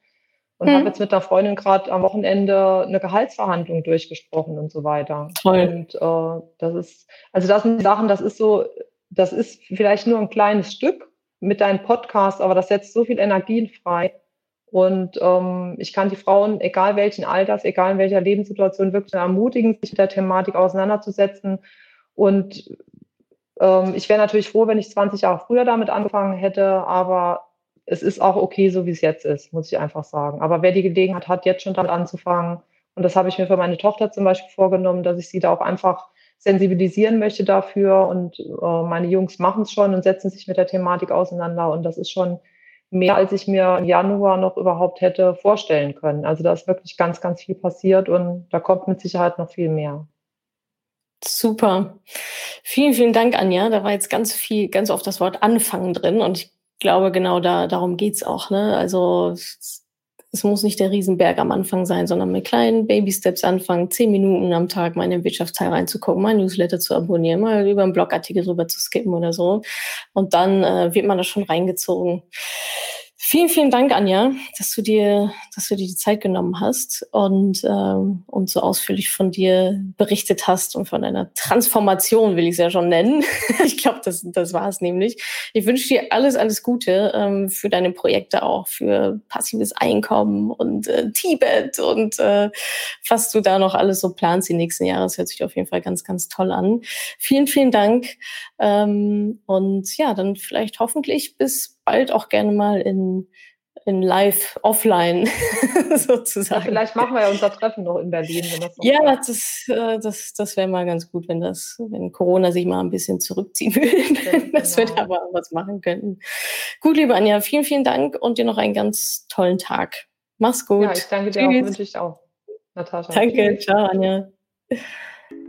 und mhm. habe jetzt mit einer Freundin gerade am Wochenende eine Gehaltsverhandlung durchgesprochen und so weiter. Toll. Und äh, das ist, also das sind Sachen, das ist so, das ist vielleicht nur ein kleines Stück mit deinem Podcast, aber das setzt so viel Energien frei. Und ähm, ich kann die Frauen, egal welchen Alters, egal in welcher Lebenssituation, wirklich ermutigen, sich mit der Thematik auseinanderzusetzen. Und ähm, ich wäre natürlich froh, wenn ich 20 Jahre früher damit angefangen hätte, aber es ist auch okay, so wie es jetzt ist, muss ich einfach sagen. Aber wer die Gelegenheit hat, jetzt schon damit anzufangen, und das habe ich mir für meine Tochter zum Beispiel vorgenommen, dass ich sie da auch einfach sensibilisieren möchte dafür. Und äh, meine Jungs machen es schon und setzen sich mit der Thematik auseinander. Und das ist schon mehr, als ich mir im Januar noch überhaupt hätte vorstellen können. Also da ist wirklich ganz, ganz viel passiert und da kommt mit Sicherheit noch viel mehr. Super. Vielen, vielen Dank, Anja. Da war jetzt ganz viel, ganz oft das Wort Anfangen drin und ich glaube, genau da, darum geht's auch. Ne? Also es, muss nicht der Riesenberg am Anfang sein, sondern mit kleinen Baby-Steps anfangen, zehn Minuten am Tag mal in den Wirtschaftsteil reinzugucken, mal Newsletter zu abonnieren, mal über einen Blogartikel rüber zu skippen oder so. Und dann äh, wird man da schon reingezogen. Vielen, vielen Dank, Anja, dass du dir, dass du dir die Zeit genommen hast und, ähm, und so ausführlich von dir berichtet hast und von deiner Transformation, will ich es ja schon nennen. ich glaube, das, das war es nämlich. Ich wünsche dir alles, alles Gute ähm, für deine Projekte auch, für passives Einkommen und äh, Tibet und äh, was du da noch alles so planst die nächsten Jahre. Das hört sich auf jeden Fall ganz, ganz toll an. Vielen, vielen Dank. Ähm, und ja, dann vielleicht hoffentlich bis bald auch gerne mal in, in live, offline sozusagen. Ja, vielleicht machen wir ja unser Treffen noch in Berlin. Wenn das ja, das, äh, das, das wäre mal ganz gut, wenn das, wenn Corona sich mal ein bisschen zurückziehen will, ja, dass genau. wir da mal was machen könnten. Gut, liebe Anja, vielen, vielen Dank und dir noch einen ganz tollen Tag. Mach's gut. Ja, ich danke dir Tschüss. auch, wünsche ich auch. Natascha. Danke, Tschüss. ciao, Anja.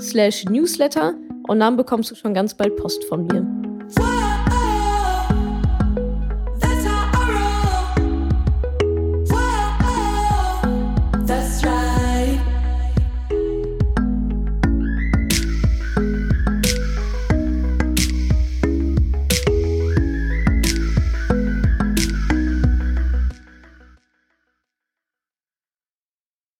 slash newsletter und dann bekommst du schon ganz bald Post von mir.